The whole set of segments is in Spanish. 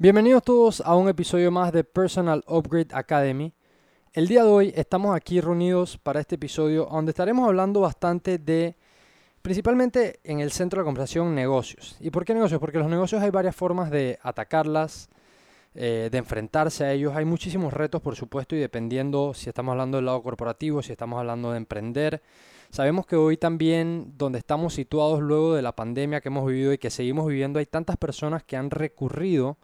Bienvenidos todos a un episodio más de Personal Upgrade Academy. El día de hoy estamos aquí reunidos para este episodio donde estaremos hablando bastante de, principalmente en el centro de la conversación, negocios. ¿Y por qué negocios? Porque los negocios hay varias formas de atacarlas, eh, de enfrentarse a ellos. Hay muchísimos retos, por supuesto, y dependiendo si estamos hablando del lado corporativo, si estamos hablando de emprender. Sabemos que hoy también, donde estamos situados luego de la pandemia que hemos vivido y que seguimos viviendo, hay tantas personas que han recurrido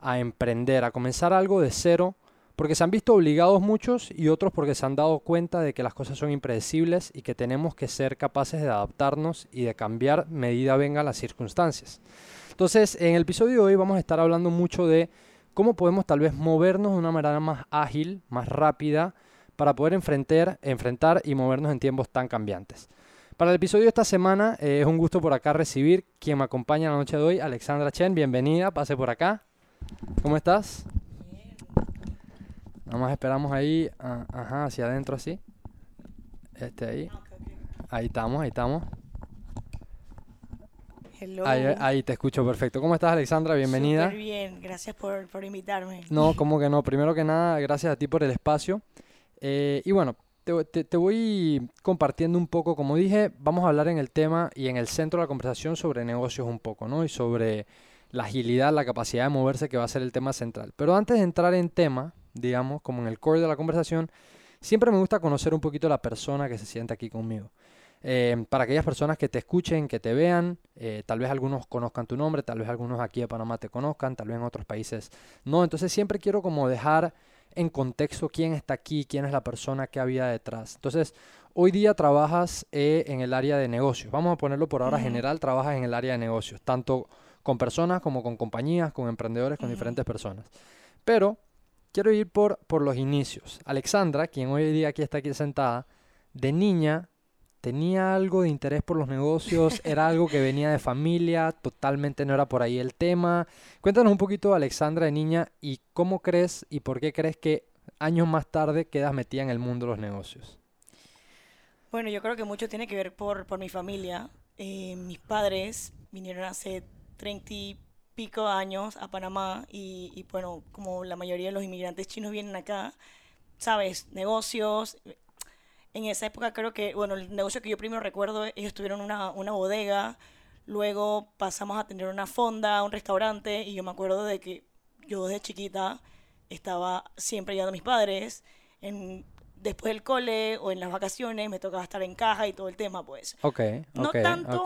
a emprender, a comenzar algo de cero, porque se han visto obligados muchos y otros porque se han dado cuenta de que las cosas son impredecibles y que tenemos que ser capaces de adaptarnos y de cambiar medida vengan las circunstancias. Entonces, en el episodio de hoy vamos a estar hablando mucho de cómo podemos tal vez movernos de una manera más ágil, más rápida, para poder enfrentar, enfrentar y movernos en tiempos tan cambiantes. Para el episodio de esta semana eh, es un gusto por acá recibir quien me acompaña la noche de hoy, Alexandra Chen, bienvenida, pase por acá. ¿Cómo estás? Nada más esperamos ahí, ah, ajá, hacia adentro así. Este ahí. Ahí estamos, ahí estamos. Hello. Ahí, ahí te escucho perfecto. ¿Cómo estás, Alexandra? Bienvenida. Súper bien, gracias por, por invitarme. No, como que no. Primero que nada, gracias a ti por el espacio. Eh, y bueno, te, te- te voy compartiendo un poco, como dije, vamos a hablar en el tema y en el centro de la conversación sobre negocios un poco, ¿no? Y sobre la agilidad, la capacidad de moverse, que va a ser el tema central. Pero antes de entrar en tema, digamos, como en el core de la conversación, siempre me gusta conocer un poquito la persona que se sienta aquí conmigo. Eh, para aquellas personas que te escuchen, que te vean, eh, tal vez algunos conozcan tu nombre, tal vez algunos aquí de Panamá te conozcan, tal vez en otros países no. Entonces siempre quiero como dejar en contexto quién está aquí, quién es la persona que había detrás. Entonces, hoy día trabajas eh, en el área de negocios. Vamos a ponerlo por ahora general, trabajas en el área de negocios, tanto con personas como con compañías, con emprendedores, con diferentes personas. Pero quiero ir por, por los inicios. Alexandra, quien hoy día aquí está aquí sentada, de niña tenía algo de interés por los negocios, era algo que venía de familia, totalmente no era por ahí el tema. Cuéntanos un poquito, Alexandra, de niña, y cómo crees y por qué crees que años más tarde quedas metida en el mundo de los negocios. Bueno, yo creo que mucho tiene que ver por, por mi familia. Eh, mis padres vinieron hace treinta y pico años a Panamá y, y, bueno, como la mayoría de los inmigrantes chinos vienen acá, sabes, negocios. En esa época creo que, bueno, el negocio que yo primero recuerdo, ellos tuvieron una, una bodega, luego pasamos a tener una fonda, un restaurante y yo me acuerdo de que yo desde chiquita estaba siempre ayudando a mis padres en después del cole o en las vacaciones me tocaba estar en caja y todo el tema, pues. Ok, No tanto.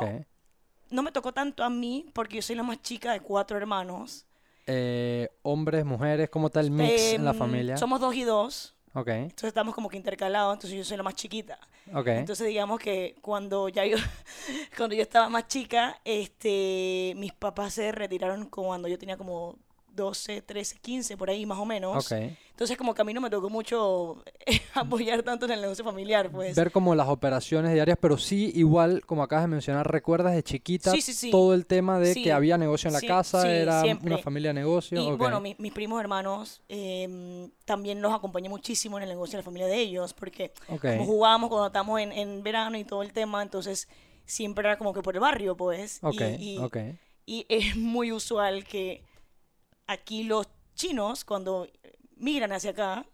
No me tocó tanto a mí porque yo soy la más chica de cuatro hermanos. Eh, hombres, mujeres, ¿cómo está el mix en la Em, familia? Somos dos y dos, Ok, entonces estamos como que intercalados, entonces yo soy la más chiquita. ok. Entonces digamos que cuando ya yo, cuando yo estaba más chica, este, mis papás se retiraron cuando yo tenía como 12, 13, 15, por ahí más o menos. Ok. Entonces como que a mí no me tocó mucho apoyar tanto en el negocio familiar, pues. Ver como las operaciones diarias, pero sí, igual, como acabas de mencionar, recuerdas de chiquita Sí, sí, sí. todo el tema de que había negocio en la casa, era siempre. una familia de negocio. Y ok. bueno, mi- mis primos hermanos em, también los acompañé muchísimo en el negocio de la familia de ellos, porque Ok. como jugábamos cuando estábamos en, en verano y todo el tema, entonces siempre era como que por el barrio, pues. Ok, y, y- ok. y es muy usual que aquí los chinos, cuando migran hacia acá,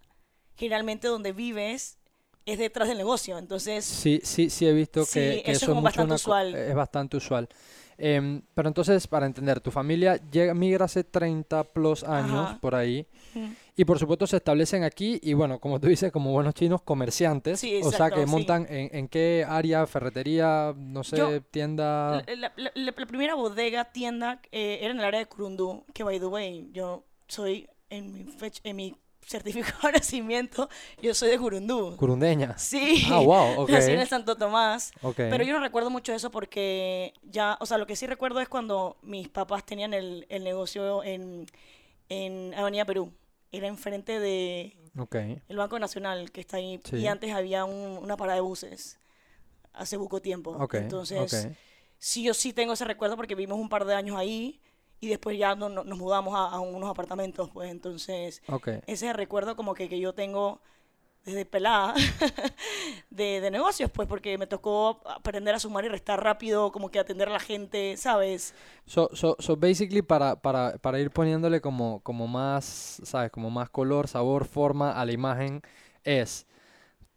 generalmente donde vives es detrás del negocio, entonces... Sí, sí, sí he visto Sí, que, que eso es eso mucho bastante una usual. Es bastante usual. Em, pero entonces, para entender, tu familia llega, migra hace 30 plus años Ajá. por ahí. mm, Y por supuesto se establecen aquí y bueno, como tú dices, como buenos chinos, comerciantes. Sí, o sea, que exacto, sí. montan en, en qué área, ferretería, no sé, Yo- tienda. La, la- la- la- primera bodega, tienda, eh, era en el área de Curundú, que by the way, yo soy en mi, fech- en mi certificado de nacimiento, yo soy de Curundú. Curundeña. Sí, Ah, wow, ok. nací en el Santo Tomás. Ok. Pero yo no recuerdo mucho eso porque ya, o sea, lo que sí recuerdo es cuando mis papás tenían el, el negocio en, en Avenida Perú. Era enfrente de Ok. el Banco Nacional que está ahí. Sí. Y antes había un- una parada de buses. hace poco tiempo. Ok, Entonces, sí, yo sí tengo ese recuerdo porque vivimos un par de años ahí y después ya no- no- nos mudamos a, a unos apartamentos, pues entonces Ok. ese recuerdo como que, que yo tengo desde pelada de, de negocios, pues porque me tocó aprender a sumar y restar rápido, como que atender a la gente, ¿sabes? So, so, so basically para, para, para ir poniéndole como, como más, ¿sabes? Como más color, sabor, forma a la imagen es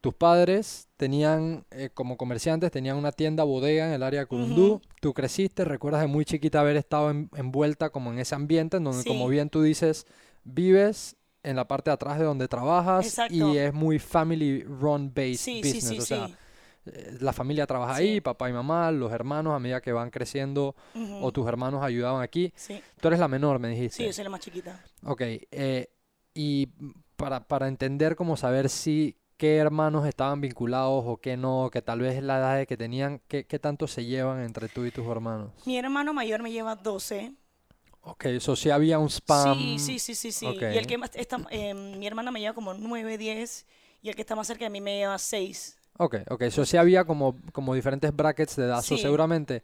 tus padres tenían eh, como comerciantes, tenían una tienda bodega en el área de Curundú, tú creciste, recuerdas de muy chiquita haber estado en- envuelta como en ese ambiente en donde como Sí. bien tú dices, vives en la parte de atrás de donde trabajas Exacto. y es muy family run based Sí, sí, business, sí, o sea, sí. eh, la familia trabaja Sí. ahí, papá y mamá, los hermanos a medida que van creciendo o tus hermanos ayudaban aquí. Sí, Tú eres la menor, me sí, dijiste. yo soy la más chiquita. Ok, eh, y para, para entender como saber si qué hermanos estaban vinculados o qué no, que tal vez la edad de que tenían, qué, qué tanto se llevan entre tú y tus hermanos. Mi hermano mayor me lleva 12. Ok, eso sí había un spam. Sí, sí, sí, sí, sí. Y el que más está, eh, mi hermana me lleva como 9, 10 y el que está más cerca de mí me lleva 6. Ok, ok, eso sí había como, como diferentes brackets de edad. So, seguramente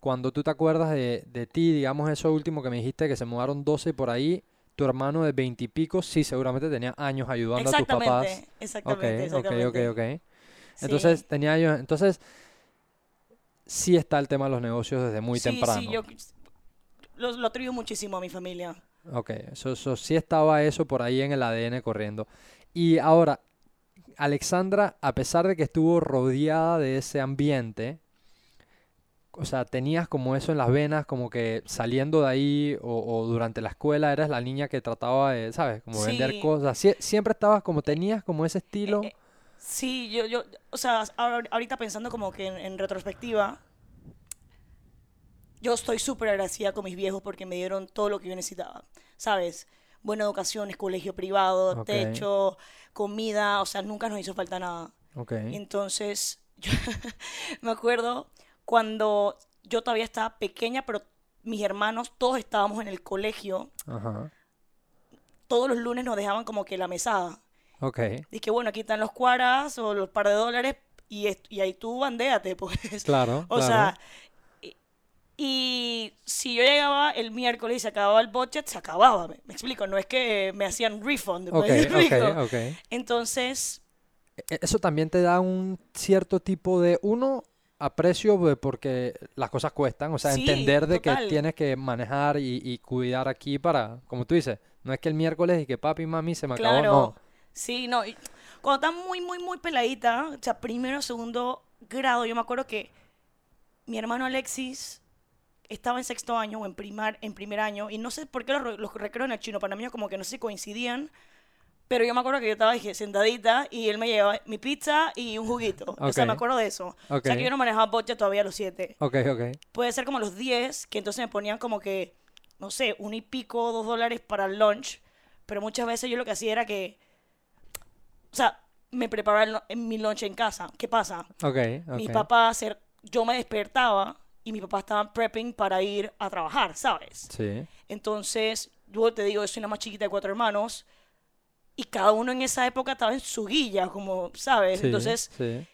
cuando tú te acuerdas de, de ti, digamos eso último que me dijiste, que se mudaron 12 y por ahí, tu hermano de 20 y pico, sí, seguramente tenía años ayudando a tus papás. Exactamente, Ok, exactamente, ok, ok, ok. Sí. Entonces tenía años, entonces sí está el tema de los negocios desde muy sí, temprano. Sí, yo lo, lo atribuyo muchísimo a mi familia. Ok, eso, eso sí estaba eso por ahí en el ADN corriendo. Y ahora, Alexandra, a pesar de que estuvo rodeada de ese ambiente, o sea, tenías como eso en las venas, como que saliendo de ahí o, o durante la escuela eras la niña que trataba de, ¿sabes? Como vender cosas. Sie- siempre estabas como, tenías como ese estilo. eh, Sí, yo, yo, o sea, ahor- ahorita pensando como que en, en retrospectiva, yo estoy súper agradecida con mis viejos porque me dieron todo lo que yo necesitaba, ¿sabes? Buena educación, colegio privado, techo, comida, o sea, nunca nos hizo falta nada. Ok. Entonces, yo me acuerdo cuando yo todavía estaba pequeña, pero mis hermanos, todos estábamos en el colegio, Ajá. todos los lunes nos dejaban como que la mesada. Ok. Dije, bueno, aquí están los cuaras o los par de dólares y, ahí tú bandéate, pues. Claro, O claro. sea, y, y si yo llegaba el miércoles y se acababa el budget, se acababa. Me, me explico, no es que me hacían refund. Ok, ¿me explico? ok, ok. Entonces, E- Eso también te da un cierto tipo de, uno, aprecio de- porque las cosas cuestan, o sea, Sí, entender de que tienes que manejar y, y cuidar aquí para, como tú dices, no es que el miércoles y que papi, mami, se me acabó, claro, no. sí, no. y cuando estaba muy, muy, muy peladita, o sea, primero, segundo grado, yo me acuerdo que mi hermano Alexis estaba en sexto año o en, primar, en primer año, y no sé por qué los, los recreos en el chino panameño como que no se coincidían, pero yo me acuerdo que yo estaba dije, sentadita y él me llevaba mi pizza y un juguito. O sea, me acuerdo de eso. O sea, que yo no manejaba budget todavía a los siete. Ok, ok. Puede ser como a los 10, que entonces me ponían como que, no sé, un y pico, dos dólares para el lunch, pero muchas veces yo lo que hacía era que, o sea, me preparaba el en mi lunch en casa. ¿Qué pasa? Ok, Mis ok. papás, yo me despertaba y mis papás estaban prepping para ir a trabajar, ¿sabes? Sí. Entonces, yo te digo, yo soy la más chiquita de cuatro hermanos y cada uno en esa época estaba en su guilla, como, ¿sabes? Sí, Entonces, sí.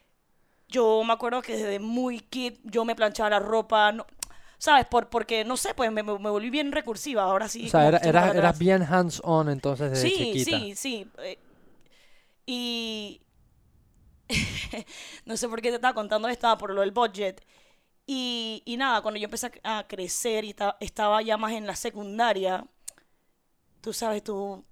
yo me acuerdo que desde muy kid yo me planchaba la ropa, no- ¿sabes? Por, porque, no sé, pues me, me- volví bien recursiva, ahora sí. O sea, era- eras, bien hands-on entonces desde Sí, chiquita. sí, sí. eh, y no sé por qué te estaba contando esto, por lo del budget. Y, y nada, cuando yo empecé a crecer y ta- estaba ya más en la secundaria, tú sabes, tú-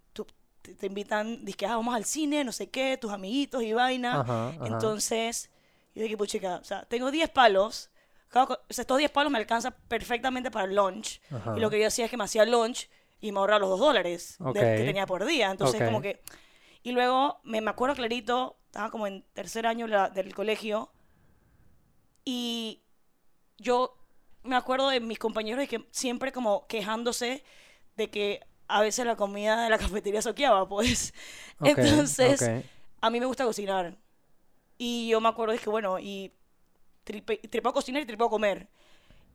te, te invitan, dices, ah, vamos al cine, no sé qué, tus amiguitos y vaina. Ajá, ajá. Entonces, yo dije, pues chica, o sea, tengo 10 palos, cada o sea, estos 10 palos me alcanzan perfectamente para el lunch. Ajá. Y lo que yo hacía es que me hacía lunch y me ahorraba los 2 dólares de- Ok. que tenía por día. Entonces, Ok. como que... Y luego, me, me acuerdo clarito, estaba como en tercer año la- del colegio, y yo me acuerdo de mis compañeros de que siempre como quejándose de que a veces la comida de la cafetería soqueaba, pues. Ok, Entonces, ok. a mí me gusta cocinar. Y yo me acuerdo, dije, bueno, y tripe, tripeo cocinar y tripeo comer.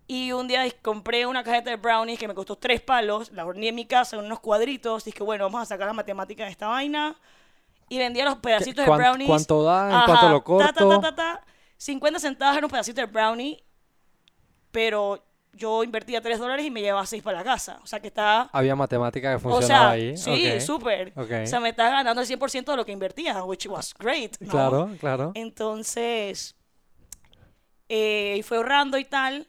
Y un día compré una cajeta de brownies que me costó tres palos, la horneé en mi casa en unos cuadritos. Dije, bueno, vamos a sacar la matemática de esta vaina. Y vendía los pedacitos de brownies. cuánto da? ¿En cuánto lo Ta, ta, corto? ta, ta, ta. 50 centavos era un pedacito de brownie, pero yo invertía 3 dólares y me llevaba 6 para la casa. O sea, que está... Había matemática que O funcionaba sea, ahí. sí, súper. O sea, me estaba ganando el 100% de lo que invertía, which was great. ¿no? Claro, claro. Entonces, eh, fue ahorrando y tal.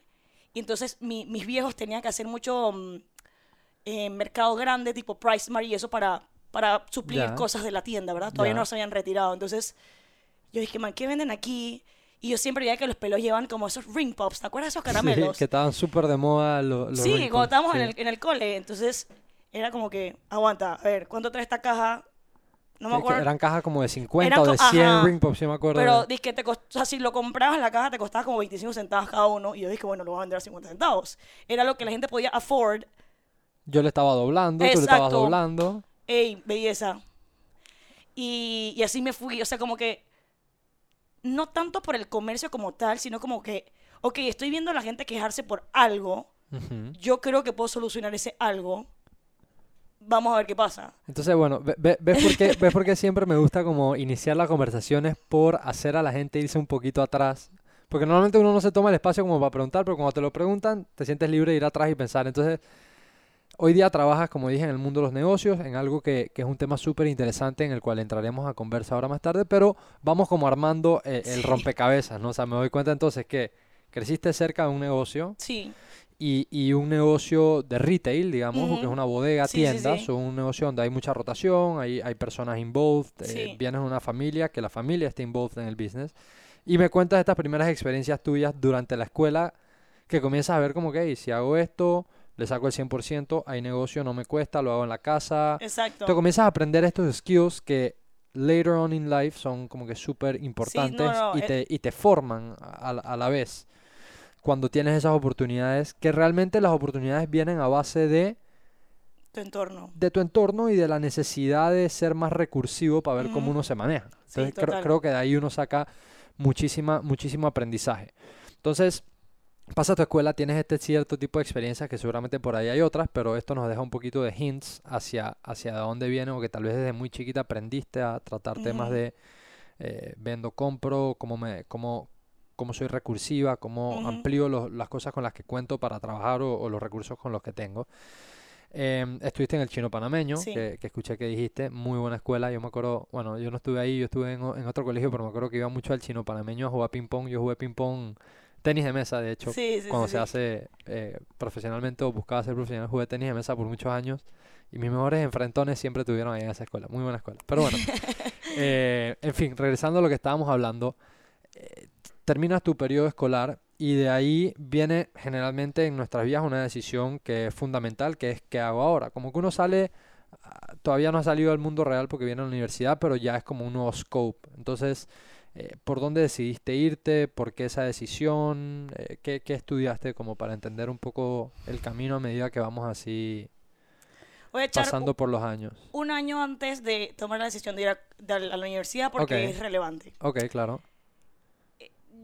Y entonces mi- mis viejos tenían que hacer mucho mm, eh, mercado grande, tipo Price Mart y eso para, para suplir cosas de la tienda, ¿verdad? Todavía no se habían retirado. Entonces, yo dije, man, ¿qué venden aquí? Y yo siempre veía que los pelos llevan como esos ring pops, ¿te acuerdas de esos caramelos? Sí, que estaban súper de moda los, los Sí, ring cuando estábamos en, el, en el cole. Entonces, era como que, aguanta, a ver, ¿cuánto trae esta caja? No me acuerdo. eran cajas como de 50 Eran o de co- 100 ajá. ring pops, sí me acuerdo. Pero dije que te cost- o sea, si lo comprabas en la caja te costaba como 25 centavos cada uno. Y yo dije, bueno, lo voy a vender a 50 centavos. Era lo que la gente podía afford. Yo le estaba doblando, tú le estabas Exacto. doblando. Ey, belleza. Y, y así me fui. O sea, como que. No tanto por el comercio como tal, sino como que. Ok, estoy viendo a la gente quejarse por algo. Ujú. Yo creo que puedo solucionar ese algo. Vamos a ver qué pasa. Entonces, bueno, ve- ve- ¿ves por, qué, ¿ves por qué siempre me gusta como iniciar las conversaciones por hacer a la gente irse un poquito atrás? Porque normalmente uno no se toma el espacio como para preguntar, pero cuando te lo preguntan, te sientes libre de ir atrás y pensar. Entonces, hoy día trabajas, como dije, en el mundo de los negocios, en algo que, que es un tema súper interesante en el cual entraremos a conversar ahora más tarde, pero vamos como armando eh, el Sí. rompecabezas, ¿no? O sea, me doy cuenta entonces que creciste cerca de un negocio, Sí. y, y un negocio de retail, digamos, porque es Ujú. una bodega, Sí, tienda, sí. un negocio donde hay mucha rotación, hay, hay personas involved, eh, vienes de una familia, que la familia esté involved en el business. Y me cuentas estas primeras experiencias tuyas durante la escuela, que comienzas a ver como que, "Hey, si hago esto, le saco el 100%, hay negocio, no me cuesta, lo hago en la casa. Exacto. Te comienzas a aprender estos skills que later on in life son como que súper importantes no, y, eh. te, y te forman a, la- a la vez cuando tienes esas oportunidades, que realmente las oportunidades vienen a base de, Tu entorno. de tu entorno y de la necesidad de ser más recursivo para ver cómo Ujú. uno se maneja. Sí, Entonces creo, total. creo que de ahí uno saca muchísima, muchísimo aprendizaje. Entonces, pasa a tu escuela, tienes este cierto tipo de experiencias que seguramente por ahí hay otras, pero esto nos deja un poquito de hints hacia, hacia dónde viene o que tal vez desde muy chiquita aprendiste a tratar temas de eh, vendo, compro, cómo, me, cómo, cómo soy recursiva, cómo Ujú. amplío los- las cosas con las que cuento para trabajar o, o los recursos con los que tengo. Em, estuviste en el chino panameño, Sí. que, que escuché que dijiste, muy buena escuela. Yo me acuerdo, bueno, yo no estuve ahí, yo estuve en, en otro colegio, pero me acuerdo que iba mucho al chino panameño a jugar ping pong. Yo jugué ping pong, tenis de mesa, de hecho, Sí, sí, cuando sí, se hace eh, profesionalmente o buscaba ser profesional, jugué tenis de mesa por muchos años. Y mis mejores enfrentones siempre tuvieron ahí en esa escuela. Muy buena escuela. Pero bueno, eh, en fin, regresando a lo que estábamos hablando, eh, terminas tu periodo escolar y de ahí viene generalmente en nuestras vidas una decisión que es fundamental, que es qué hago ahora. Como que uno sale, ah, todavía no ha salido al mundo real porque viene a la universidad, pero ya es como un nuevo scope. Entonces, eh, ¿por dónde decidiste irte? ¿Por qué esa decisión? Eh, ¿qué, qué estudiaste como para entender un poco el camino a medida que vamos así pasando por los años? un año antes de tomar la decisión de ir a, de a la universidad porque es relevante. Ok, claro.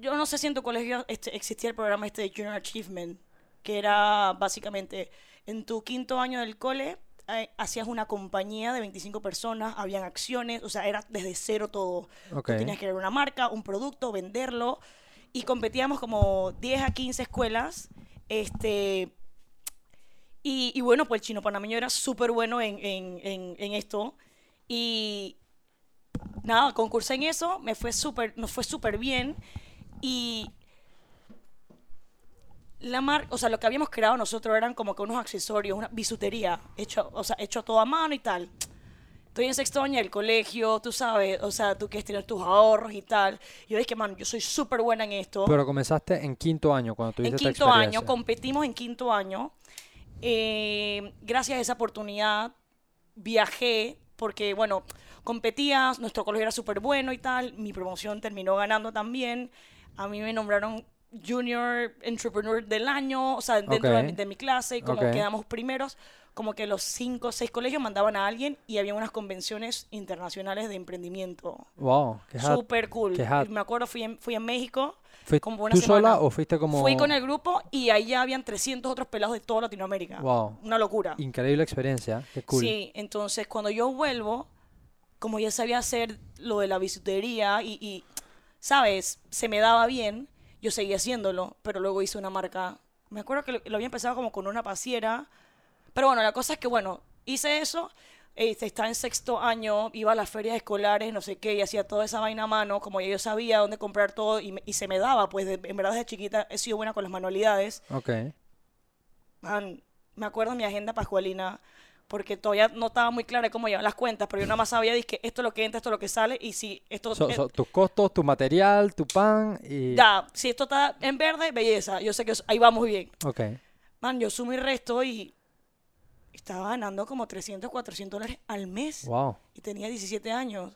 Yo no sé si en tu colegio este, existía el programa este de Junior Achievement, que era básicamente en tu quinto año del cole eh, hacías una compañía de 25 personas, habían acciones, o sea, era desde cero todo. Ok. Tú tenías que crear una marca, un producto, venderlo y competíamos como 10 a 15 escuelas. Este, y, y bueno, pues el chino panameño era súper bueno en, en, en, en esto. Y nada, concursé en eso, me fue súper, nos fue súper bien. Y la mar, o sea, lo que habíamos creado nosotros eran como que unos accesorios, una bisutería, hecho, o sea, hecho todo a mano y tal. Estoy en sexto año del colegio, tú sabes, o sea, tú quieres tener tus ahorros y tal. Y yo dije, man, yo soy súper buena en esto. Pero comenzaste en quinto año cuando en tuviste esta quinto año, experiencia. competimos en quinto año. Eh, gracias a esa oportunidad viajé porque, bueno, competías, nuestro colegio era súper bueno y tal. Mi promoción terminó ganando también. A mí me nombraron Junior Entrepreneur del año, o sea, dentro de, Ok. mi- de mi clase, y como Ok. quedamos primeros, como que los cinco o seis colegios mandaban a alguien y había unas convenciones internacionales de emprendimiento. Wow, qué. Súper cool. qué. Me acuerdo, fui en, fui en México. ¿Fuiste como una ¿Tú sola semana. o fuiste como...? Fui con el grupo y allá habían 300 otros pelados de toda Latinoamérica. Wow, Una locura. increíble experiencia, qué cool. Sí, entonces cuando yo vuelvo, como ya sabía hacer lo de la bisutería y, y ¿sabes? Se me daba bien, yo seguía haciéndolo, pero luego hice una marca. Me acuerdo que lo, lo había empezado como con una pasiera. Pero bueno, la cosa es que, bueno, hice eso. eh, estaba en sexto año, iba a las ferias escolares, no sé qué, y hacía toda esa vaina a mano, como ya yo sabía dónde comprar todo, y, me- y se me daba, pues de- en verdad desde chiquita he sido buena con las manualidades. Ok. Man, me acuerdo mi agenda pascualina, porque todavía no estaba muy clara cómo llevar las cuentas, pero yo nada más sabía que esto es lo que entra, esto es lo que sale, y si esto, So- eh, so, tus costos, tu material, tu pan y... ya, si esto está en verde, belleza, yo sé que ahí vamos bien. Ok. Man, yo sumo y resto y estaba ganando como 300, 400 dólares al mes, Wow. y tenía 17 años.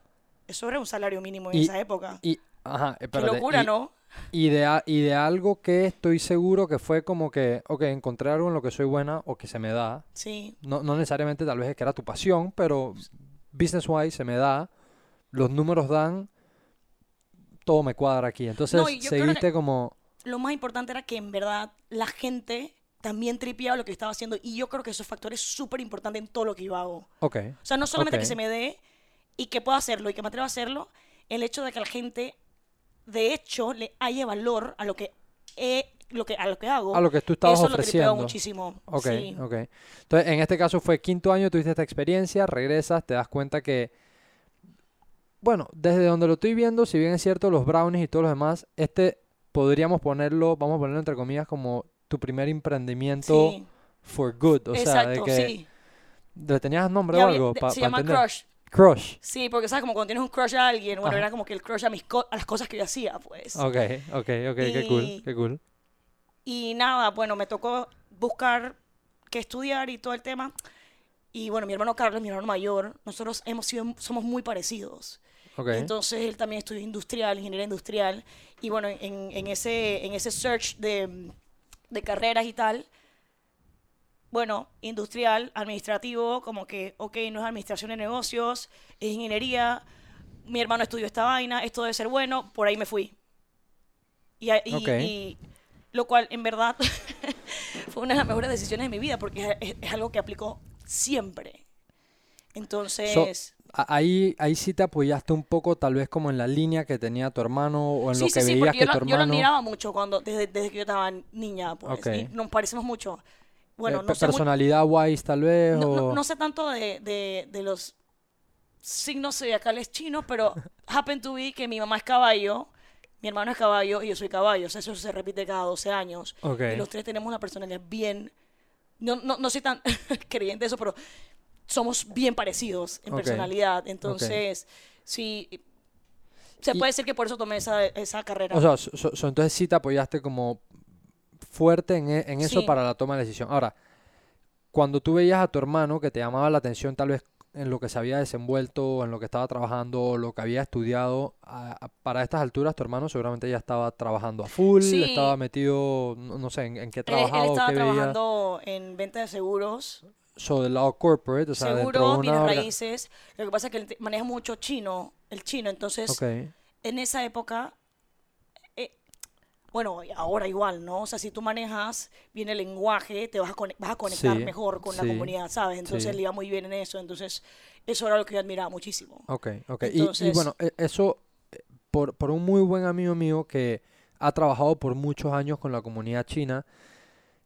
Eso era un salario mínimo en Y- esa época. Y, ajá, Qué espérate, locura, y- ¿no? Y de, a- y de algo que estoy seguro que fue como que, ok, encontré algo en lo que soy buena o que se me da. Sí, No, no necesariamente tal vez es que era tu pasión, pero business wise se me da. Los números dan. Todo me cuadra aquí. Entonces No, seguiste como. lo más importante era que en verdad la gente también tripeaba lo que estaba haciendo y yo creo que esos factores súper importantes en todo lo que yo hago. Ok. O sea, no solamente que se me dé y que pueda hacerlo y que me atreva a hacerlo, el hecho de que la gente, de hecho, le haya valor a lo que, he- lo que, a lo que hago. A lo que tú estabas eso lo ofreciendo. muchísimo. Ok, sí. ok. Entonces, en este caso fue quinto año, tuviste esta experiencia, regresas, te das cuenta que, bueno, desde donde lo estoy viendo, si bien es cierto, los brownies y todos los demás, este podríamos ponerlo, vamos a ponerlo entre comillas, como tu primer emprendimiento Sí, for good. O sea, de que sí. ¿le tenías nombre Ya o algo para se llama entender? crush. Crush. Sí, porque sabes como cuando tienes un crush a alguien, bueno, Ajá. era como que el crush a, mis co- a las cosas que yo hacía, pues. Ok, ok, ok, qué cool, Y- qué cool. Y nada, bueno, me tocó buscar qué estudiar y todo el tema. Y bueno, mi hermano Carlos, mi hermano mayor, nosotros hemos sido, somos muy parecidos. Ok, Entonces él también estudió industrial, ingeniería industrial. Y bueno, en, en ese, en ese search de, de carreras y tal, bueno, industrial, administrativo, como que, ok, no es administración de negocios, es ingeniería. Mi hermano estudió esta vaina, esto debe ser bueno, por ahí me fui. Y, y- Ok. y lo cual, en verdad, fue una de las mejores decisiones de mi vida, porque es, es algo que aplico siempre. Entonces... A- Ahí, ahí sí te apoyaste un poco, tal vez como en la línea que tenía tu hermano o en lo Sí, que sí, sí, veías porque que yo, tu lo, yo lo hermano... admiraba mucho cuando, desde, desde que yo estaba niña, pues, Ok. y nos parecemos mucho. Bueno, eh, no sé, muy- personalidad wise tal vez no, no- o... no sé tanto de, de, de los signos zodiacales chinos, pero happen to be que mi mamá es caballo, mi hermano es caballo y yo soy caballo. O sea, eso se repite cada 12 años. Ok. Y los tres tenemos una personalidad bien... No, no, no soy tan creyente de eso, pero somos bien parecidos en personalidad. Entonces, sí... Se Y- puede decir que por eso tomé esa, esa carrera. O sea, so entonces sí te apoyaste como fuerte en, e- en eso Sí. para la toma de decisión. Ahora, cuando tú veías a tu hermano que te llamaba la atención tal vez en lo que se había desenvuelto, en lo que estaba trabajando, lo que había estudiado, a- a- para estas alturas tu hermano seguramente ya estaba trabajando a full, Sí. estaba metido, no, no sé, en, en qué Él, trabajaba él o estaba qué veía. trabajando en venta de seguros, So, del lado corporate, o sea, de seguros, una orga- raíces. Lo que pasa es que él maneja mucho chino, el chino. Entonces, Ok, en esa época, bueno, ahora igual, ¿no? O sea, si tú manejas bien el lenguaje, te vas a, cone- vas a conectar Sí, mejor con la comunidad, ¿sabes? Entonces, sí. él iba muy bien en eso. Entonces, eso era lo que yo admiraba muchísimo. ok, ok. Y- y, bueno, e- eso eh, por, por un muy buen amigo mío que ha trabajado por muchos años con la comunidad china,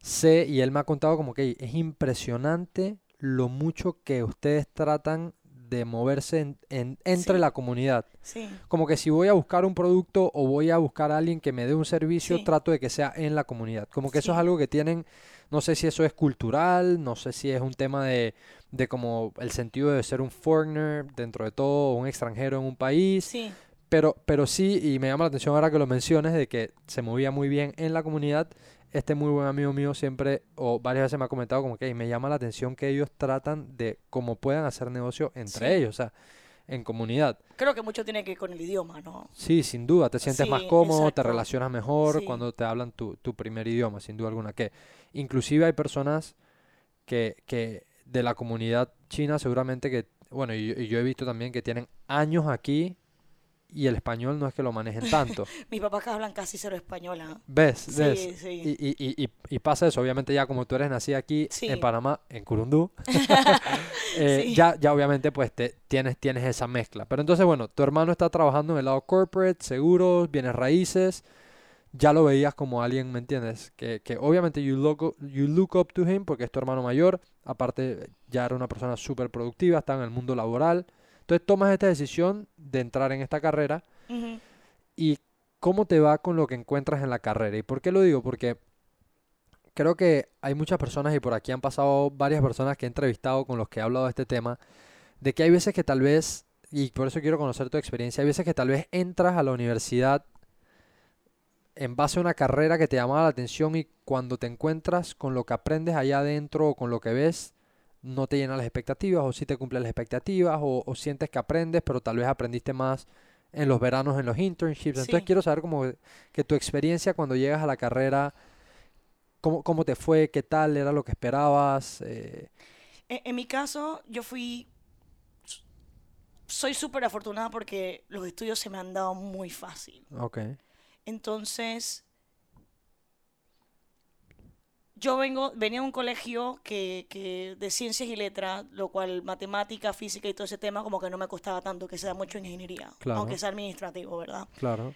sé y él me ha contado como que es impresionante lo mucho que ustedes tratan de moverse en- en- entre Sí. la comunidad. Sí, Como que si voy a buscar un producto o voy a buscar a alguien que me dé un servicio, Sí. trato de que sea en la comunidad. Como que eso es algo que tienen, no sé si eso es cultural, no sé si es un tema de, de como el sentido de ser un foreigner dentro de todo, un extranjero en un país, sí, pero, pero sí, y me llama la atención ahora que lo menciones, de que se movía muy bien en la comunidad. Este muy buen amigo mío siempre, o varias veces me ha comentado como que "Ey, me llama la atención que ellos tratan de cómo puedan hacer negocio entre Sí. ellos, o sea, en comunidad. creo que mucho tiene que ver con el idioma, ¿no? Sí, sin duda, te sientes más cómodo, te relacionas mejor Sí. cuando te hablan tu, tu primer idioma, sin duda alguna. Que inclusive hay personas que, que de la comunidad china seguramente que, bueno, y, y yo he visto también que tienen años aquí y el español no es que lo manejen tanto. Mis papás que hablan casi cero española. ¿Ves? Sí, ¿Ves? sí. Y, y, y, y- y pasa eso, obviamente ya como tú eres nacida aquí Sí. en Panamá, en Curundú, eh, Sí. ya, ya obviamente pues te, tienes, tienes esa mezcla. Pero entonces, bueno, tu hermano está trabajando en el lado corporate, seguros, bienes raíces. Ya lo veías como alguien, ¿me entiendes? Que, que obviamente you look, you look up to him porque es tu hermano mayor. Aparte, ya era una persona súper productiva, está en el mundo laboral. Entonces tomas esta decisión de entrar en esta carrera. ¿Y cómo te va con lo que encuentras en la carrera? ¿Y por qué lo digo? Porque creo que hay muchas personas, y por aquí han pasado varias personas que he entrevistado con los que he hablado de este tema, de que hay veces que tal vez, y por eso quiero conocer tu experiencia, hay veces que tal vez entras a la universidad en base a una carrera que te llamaba la atención y cuando te encuentras con lo que aprendes allá adentro o con lo que ves, no te llena las expectativas o sí te cumple las expectativas o, o sientes que aprendes, pero tal vez aprendiste más en los veranos, en los internships. Entonces quiero saber como que tu experiencia cuando llegas a la carrera, cómo, cómo te fue, qué tal, era lo que esperabas. eh, En, en mi caso, yo fui. Soy súper afortunada porque los estudios se me han dado muy fácil. ok, Entonces, yo vengo, venía de un colegio que, que de ciencias y letras, lo cual matemática, física y todo ese tema como que no me costaba tanto, que sea mucho ingeniería, Claro. aunque sea administrativo, ¿verdad? claro,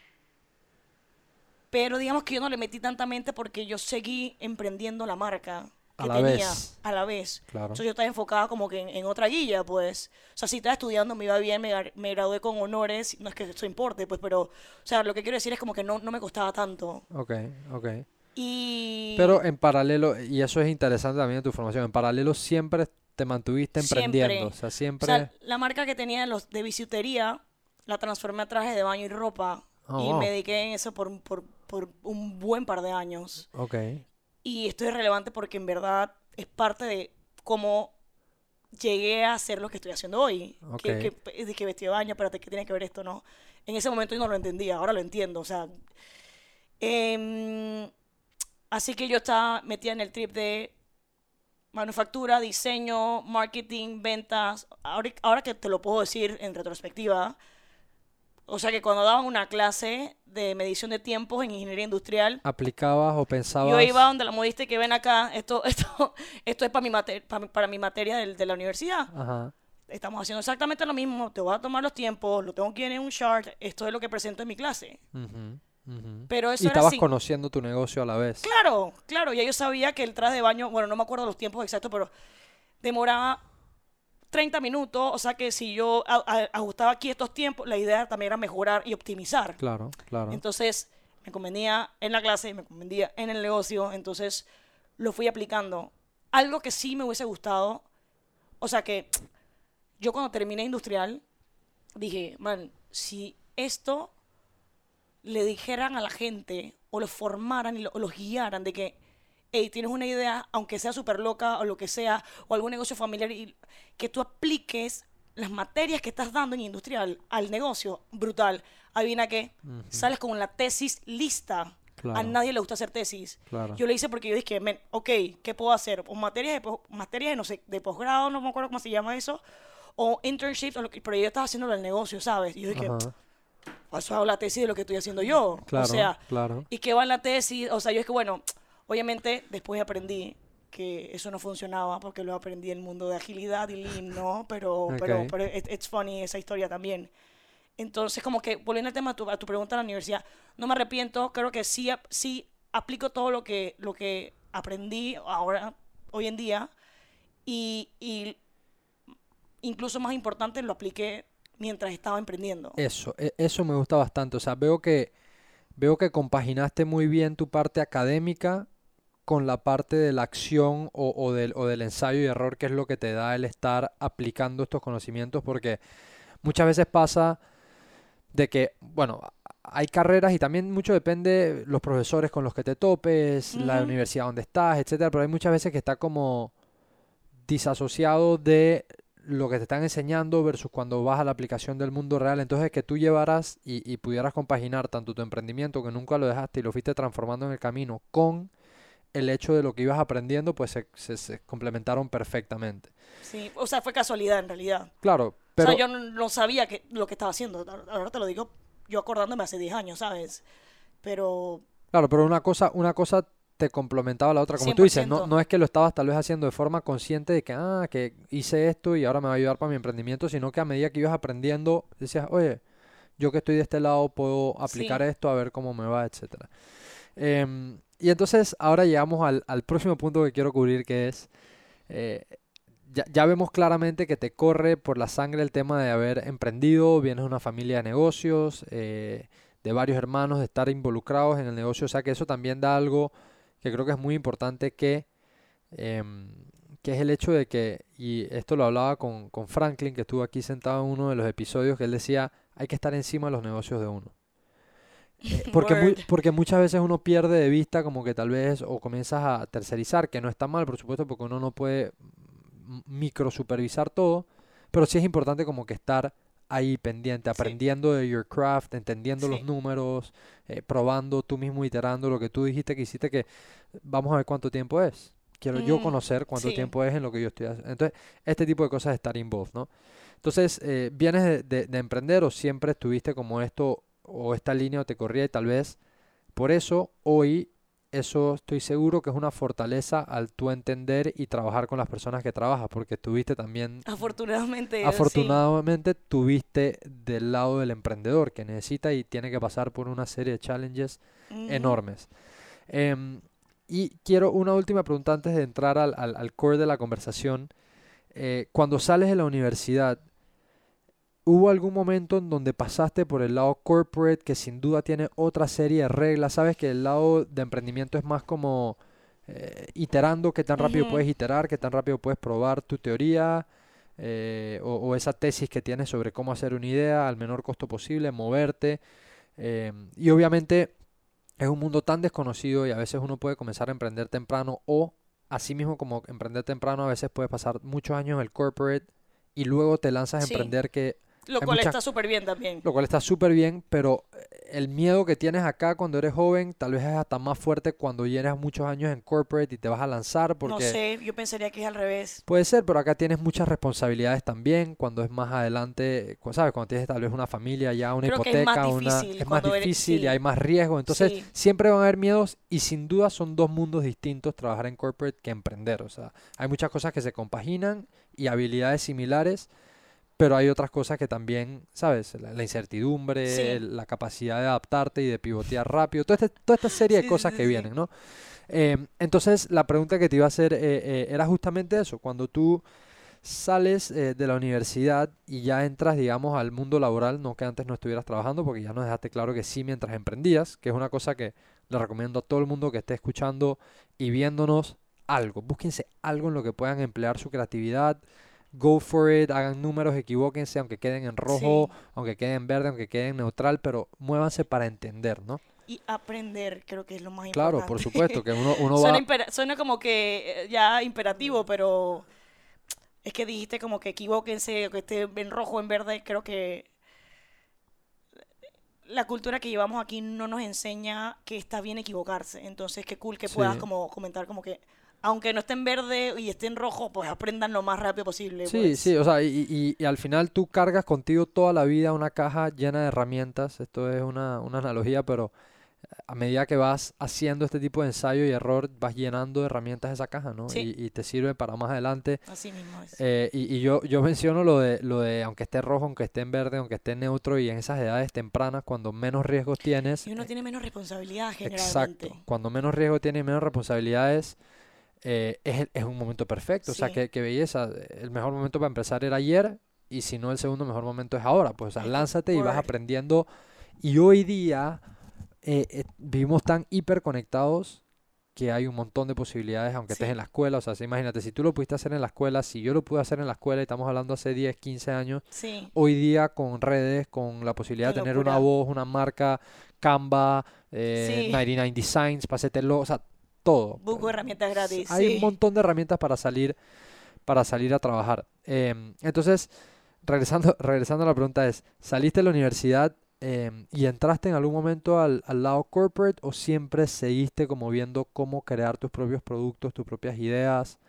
Pero digamos que yo no le metí tanta mente porque yo seguí emprendiendo la marca A que la tenía vez. a la vez. claro. Entonces yo estaba enfocada como que en, en otra guía, pues. O sea, si estaba estudiando, me iba bien, me, me gradué con honores, no es que eso importe, pues, pero, o sea, lo que quiero decir es como que no, no me costaba tanto. Ok, ok. Y... Pero en paralelo, y eso es interesante también de tu formación, en paralelo siempre te mantuviste emprendiendo. Siempre. O sea, O siempre... sea, la marca que tenía de, los, de bisutería la transformé a trajes de baño y ropa. Oh, y wow. me dediqué en eso por, por, por un buen par de años. Ok, Y esto es relevante porque en verdad es parte de cómo llegué a hacer lo que estoy haciendo hoy. Que, Ok. que, de que vestido de baño, espérate, ¿qué tiene que ver esto, no? En ese momento yo no lo entendía, ahora lo entiendo. O sea, em, así que yo estaba metida en el trip de manufactura, diseño, marketing, ventas. Ahora, ahora que te lo puedo decir en retrospectiva, o sea que cuando daban una clase de medición de tiempos en ingeniería industrial, ¿aplicabas o pensabas? yo iba donde la modista y que ven acá, esto, esto, esto es para mi, mate- pa mi- para mi materia de, la universidad. Ajá, Estamos haciendo exactamente lo mismo, te voy a tomar los tiempos, lo tengo que ir en un chart, esto es lo que presento en mi clase. Pero Y eso estabas conociendo tu negocio a la vez. Claro, claro, ya yo sabía que el traje de baño, bueno, no me acuerdo los tiempos exactos, pero demoraba 30 minutos, o sea que si yo a- a- ajustaba aquí estos tiempos, la idea también era mejorar y optimizar. Claro, claro. Entonces, me convenía en la clase, me convenía en el negocio, entonces lo fui aplicando. Algo que sí me hubiese gustado, o sea que yo cuando terminé industrial, dije, man, si esto le dijeran a la gente o los formaran y lo- o los guiaran de que, hey, tienes una idea, aunque sea súper loca o lo que sea, o algún negocio familiar, y que tú apliques las materias que estás dando en industrial al negocio, brutal. Adivina qué, sales con la tesis lista. A Claro. nadie le gusta hacer tesis. Claro. Yo lo hice porque yo dije, men, ok, ¿qué puedo hacer? O materias de, materias de, no sé, de posgrado, no me acuerdo cómo se llama eso, o internships, o lo que- pero yo estaba haciendo el negocio, ¿sabes? Y yo dije, Ajá, paso hago la tesis de lo que estoy haciendo yo. Claro, o sea, claro. ¿y qué va en la tesis? O sea, yo es que, bueno, obviamente después aprendí que eso no funcionaba porque lo aprendí en el mundo de agilidad y lean, ¿no? Pero, pero, Ok. pero it- it's funny esa historia también. Entonces, como que, volviendo al tema, a tu, a tu pregunta en la universidad, no me arrepiento, creo que sí, sí aplico todo lo que, lo que aprendí ahora, hoy en día, y, y incluso más importante, lo apliqué mientras estaba emprendiendo. Eso, e- eso me gusta bastante. O sea, veo que veo que compaginaste muy bien tu parte académica con la parte de la acción o, o del, o del ensayo y error, que es lo que te da el estar aplicando estos conocimientos, porque muchas veces pasa de que, bueno, hay carreras y también mucho depende los profesores con los que te topes, la universidad donde estás, etcétera, pero hay muchas veces que está como disasociado de lo que te están enseñando versus cuando vas a la aplicación del mundo real. Entonces, que tú llevaras y, y pudieras compaginar tanto tu emprendimiento, que nunca lo dejaste y lo fuiste transformando en el camino, con el hecho de lo que ibas aprendiendo, pues se, se- se complementaron perfectamente. Sí, o sea, fue casualidad en realidad. Claro, pero o sea, yo no, no sabía que, lo que estaba haciendo. Ahora te lo digo yo acordándome hace 10 años, ¿sabes? Pero claro, pero una cosa, una cosa te complementaba la otra. Como tú dices, no, no es que lo estabas tal vez haciendo de forma consciente de que, ah, que hice esto y ahora me va a ayudar para mi emprendimiento, sino que a medida que ibas aprendiendo, decías, oye, yo que estoy de este lado puedo aplicar esto a ver cómo me va, etcétera. Em, y entonces ahora llegamos al, al, próximo punto que quiero cubrir, que es, eh, ya, ya, vemos claramente que te corre por la sangre el tema de haber emprendido, vienes de una familia de negocios, eh, de varios hermanos, de estar involucrados en el negocio, o sea que eso también da algo que creo que es muy importante que, em, que es el hecho de que, y esto lo hablaba con, con, Franklin, que estuvo aquí sentado en uno de los episodios, que él decía, hay que estar encima de los negocios de uno. Eh, porque, porque muchas veces uno pierde de vista como que tal vez o comienzas a tercerizar, que no está mal, por supuesto, porque uno no puede micro supervisar todo, pero sí es importante como que estar ahí pendiente, aprendiendo de your craft, entendiendo los números, eh, probando tú mismo, iterando lo que tú dijiste que hiciste, que vamos a ver cuánto tiempo es. Quiero yo mm, conocer cuánto tiempo es en lo que yo estoy haciendo. Entonces, este tipo de cosas es estar involved, ¿no? Entonces, eh, ¿vienes de, de, emprender o siempre estuviste como esto o esta línea o te corría y tal vez por eso hoy eso estoy seguro que es una fortaleza al tú entender y trabajar con las personas que trabajas, porque tuviste también... Afortunadamente. Afortunadamente tuviste del lado del emprendedor que necesita y tiene que pasar por una serie de challenges enormes. Em, y quiero una última pregunta antes de entrar al, al, core de la conversación. Eh, cuando sales de la universidad, ¿Hubo algún momento en donde pasaste por el lado corporate que sin duda tiene otra serie de reglas? Sabes que el lado de emprendimiento es más como eh, iterando, qué tan rápido puedes iterar, qué tan rápido puedes probar tu teoría eh, o, esa tesis que tienes sobre cómo hacer una idea al menor costo posible, moverte. Eh, y obviamente es un mundo tan desconocido y a veces uno puede comenzar a emprender temprano o así mismo como emprender temprano a veces puede pasar muchos años en el corporate y luego te lanzas a emprender que lo cual está súper bien también. Lo cual está súper bien, pero eh, el miedo que tienes acá cuando eres joven tal vez es hasta más fuerte cuando llenas muchos años en corporate y te vas a lanzar porque... No sé, yo pensaría que es al revés. Puede ser, pero acá tienes muchas responsabilidades también cuando es más adelante, ¿sabes? Cuando tienes tal vez una familia ya, una hipoteca, es más una... Es más difícil y hay más riesgo. Entonces siempre van a haber miedos y sin duda son dos mundos distintos trabajar en corporate que emprender. O sea, hay muchas cosas que se compaginan y habilidades similares pero hay otras cosas que también, ¿sabes? La, incertidumbre, la capacidad de adaptarte y de pivotear rápido, toda, este, toda esta serie de cosas que vienen, ¿no? Em, entonces, la pregunta que te iba a hacer eh, eh, era justamente eso, cuando tú sales eh, de la universidad y ya entras, digamos, al mundo laboral, no que antes no estuvieras trabajando, porque ya nos dejaste claro que sí mientras emprendías, que es una cosa que le recomiendo a todo el mundo que esté escuchando y viéndonos algo, búsquense algo en lo que puedan emplear su creatividad, go for it, hagan números, equivóquense, aunque queden en rojo, aunque queden en verde, aunque queden en neutral, pero muévanse para entender, ¿no? Y aprender, creo que es lo más importante. Claro, por supuesto, que uno, uno suena, va... suena como que eh, ya imperativo, pero es que dijiste como que equivóquense, que esté en rojo, en verde, creo que la cultura que llevamos aquí no nos enseña que está bien equivocarse. Entonces, qué cool que puedas como comentar como que aunque no esté en verde y esté en rojo, pues aprendan lo más rápido posible. Sí, pues. sí, o sea, y, y, al final tú cargas contigo toda la vida una caja llena de herramientas. Esto es una, una analogía, pero a medida que vas haciendo este tipo de ensayo y error, vas llenando de herramientas esa caja, ¿no? Y, y, te sirve para más adelante. Así mismo es. Eh, y, yo, yo menciono lo de, lo de, aunque esté rojo, aunque esté en verde, aunque esté en neutro, y en esas edades tempranas, cuando menos riesgos tienes. Y uno tiene menos responsabilidad generalmente. Exacto. Cuando menos riesgo tiene y menos responsabilidades eh, es, es, un momento perfecto. O sea, qué, belleza. El mejor momento para empezar era ayer y si no el segundo mejor momento es ahora. Pues o sea, lánzate y vas aprendiendo. Y hoy día eh, eh, vivimos tan hiperconectados que hay un montón de posibilidades, aunque estés en la escuela. O sea, imagínate, si tú lo pudiste hacer en la escuela, si yo lo pude hacer en la escuela, y estamos hablando hace 10, 15 años, hoy día con redes, con la posibilidad de tener una voz, una marca, Canva, eh, 99 Designs, pasételo, o sea, todo. Busco herramientas gratis. Hay un montón de herramientas para salir, para salir a trabajar. Em, entonces, regresando, regresando a la pregunta es, ¿saliste de la universidad em, y entraste en algún momento al, lado corporate o siempre seguiste como viendo cómo crear tus propios productos, tus propias ideas?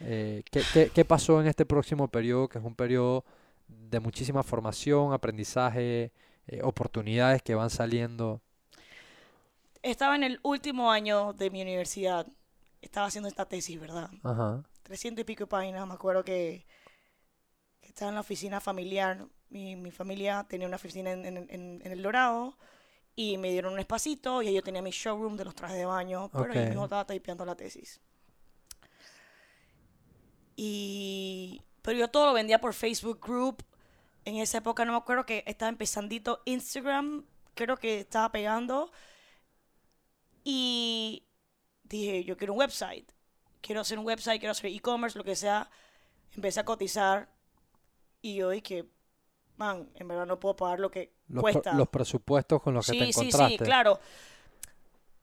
Eh, ¿qué, qué, pasó en este próximo periodo, que es un periodo de muchísima formación, aprendizaje, eh, oportunidades que van saliendo? Estaba en el último año de mi universidad. Estaba haciendo esta tesis, ¿verdad? Ajá. 300 y pico de páginas. Me acuerdo que, que estaba en la oficina familiar. Mi, mi familia tenía una oficina en, en- en- en El Dorado. Y me dieron un espacito. Y ahí yo tenía mi showroom de los trajes de baño. Pero ahí Ok. mismo estaba typeando la tesis. Y... Pero yo todo lo vendía por Facebook Group. En esa época no me acuerdo que estaba empezandito Instagram. Creo que estaba pegando. Y dije, yo quiero un website. Quiero hacer un website, quiero hacer e-commerce, lo que sea. Empecé a cotizar. Y yo dije, man, en verdad no puedo pagar lo que Los, cuesta. los presupuestos con los que te Sí, sí, encontraste. sí, claro.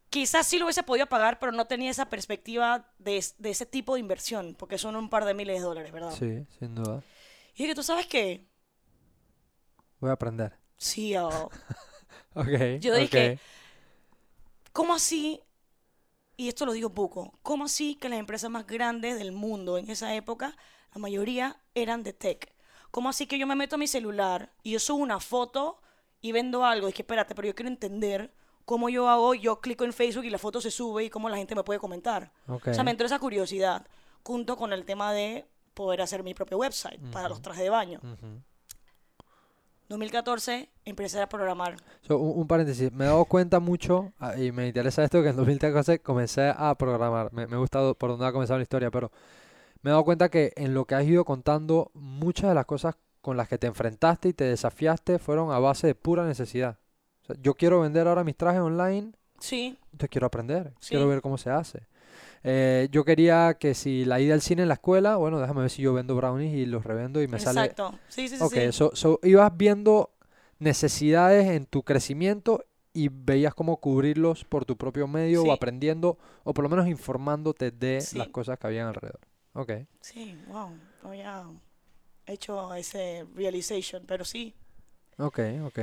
Quizás sí lo hubiese podido pagar, pero no tenía esa perspectiva de, de ese tipo de inversión, porque son un par de miles de dólares, ¿verdad? Sí, sin duda. Y dije, ¿tú sabes qué? Voy a aprender. Sí, oh, Ok. Yo dije, ok. ¿Cómo así? Y esto lo digo poco. ¿Cómo así que las empresas más grandes del mundo en esa época, la mayoría eran de tech? ¿Cómo así que yo me meto a mi celular y yo subo una foto y vendo algo? Y que espérate, pero yo quiero entender cómo yo hago, yo clico en Facebook y la foto se sube y cómo la gente me puede comentar. Ok. O sea, me entró esa curiosidad junto con el tema de poder hacer mi propio website para los trajes de baño. Ujú. 2014 empecé a programar. So, un, un paréntesis, me he dado cuenta mucho, ah, y me interesa esto, que en 2014 comencé a programar. Me, me gusta do- por dónde ha comenzado la historia, pero me he dado cuenta que en lo que has ido contando, muchas de las cosas con las que te enfrentaste y te desafiaste fueron a base de pura necesidad. O sea, yo quiero vender ahora mis trajes online, Sí, entonces quiero aprender, Sí. quiero ver cómo se hace. Eh, yo quería que si la ida al cine en la escuela, bueno, déjame ver si yo vendo brownies y los revendo y me sale exacto. Sí, sí, sí. Ok, sí. so, so ibas viendo necesidades en tu crecimiento y veías cómo cubrirlos por tu propio medio Sí. o aprendiendo o por lo menos informándote de Sí. las cosas que habían alrededor. Ok, Sí, wow, había hecho ese realization, pero sí. ok, ok.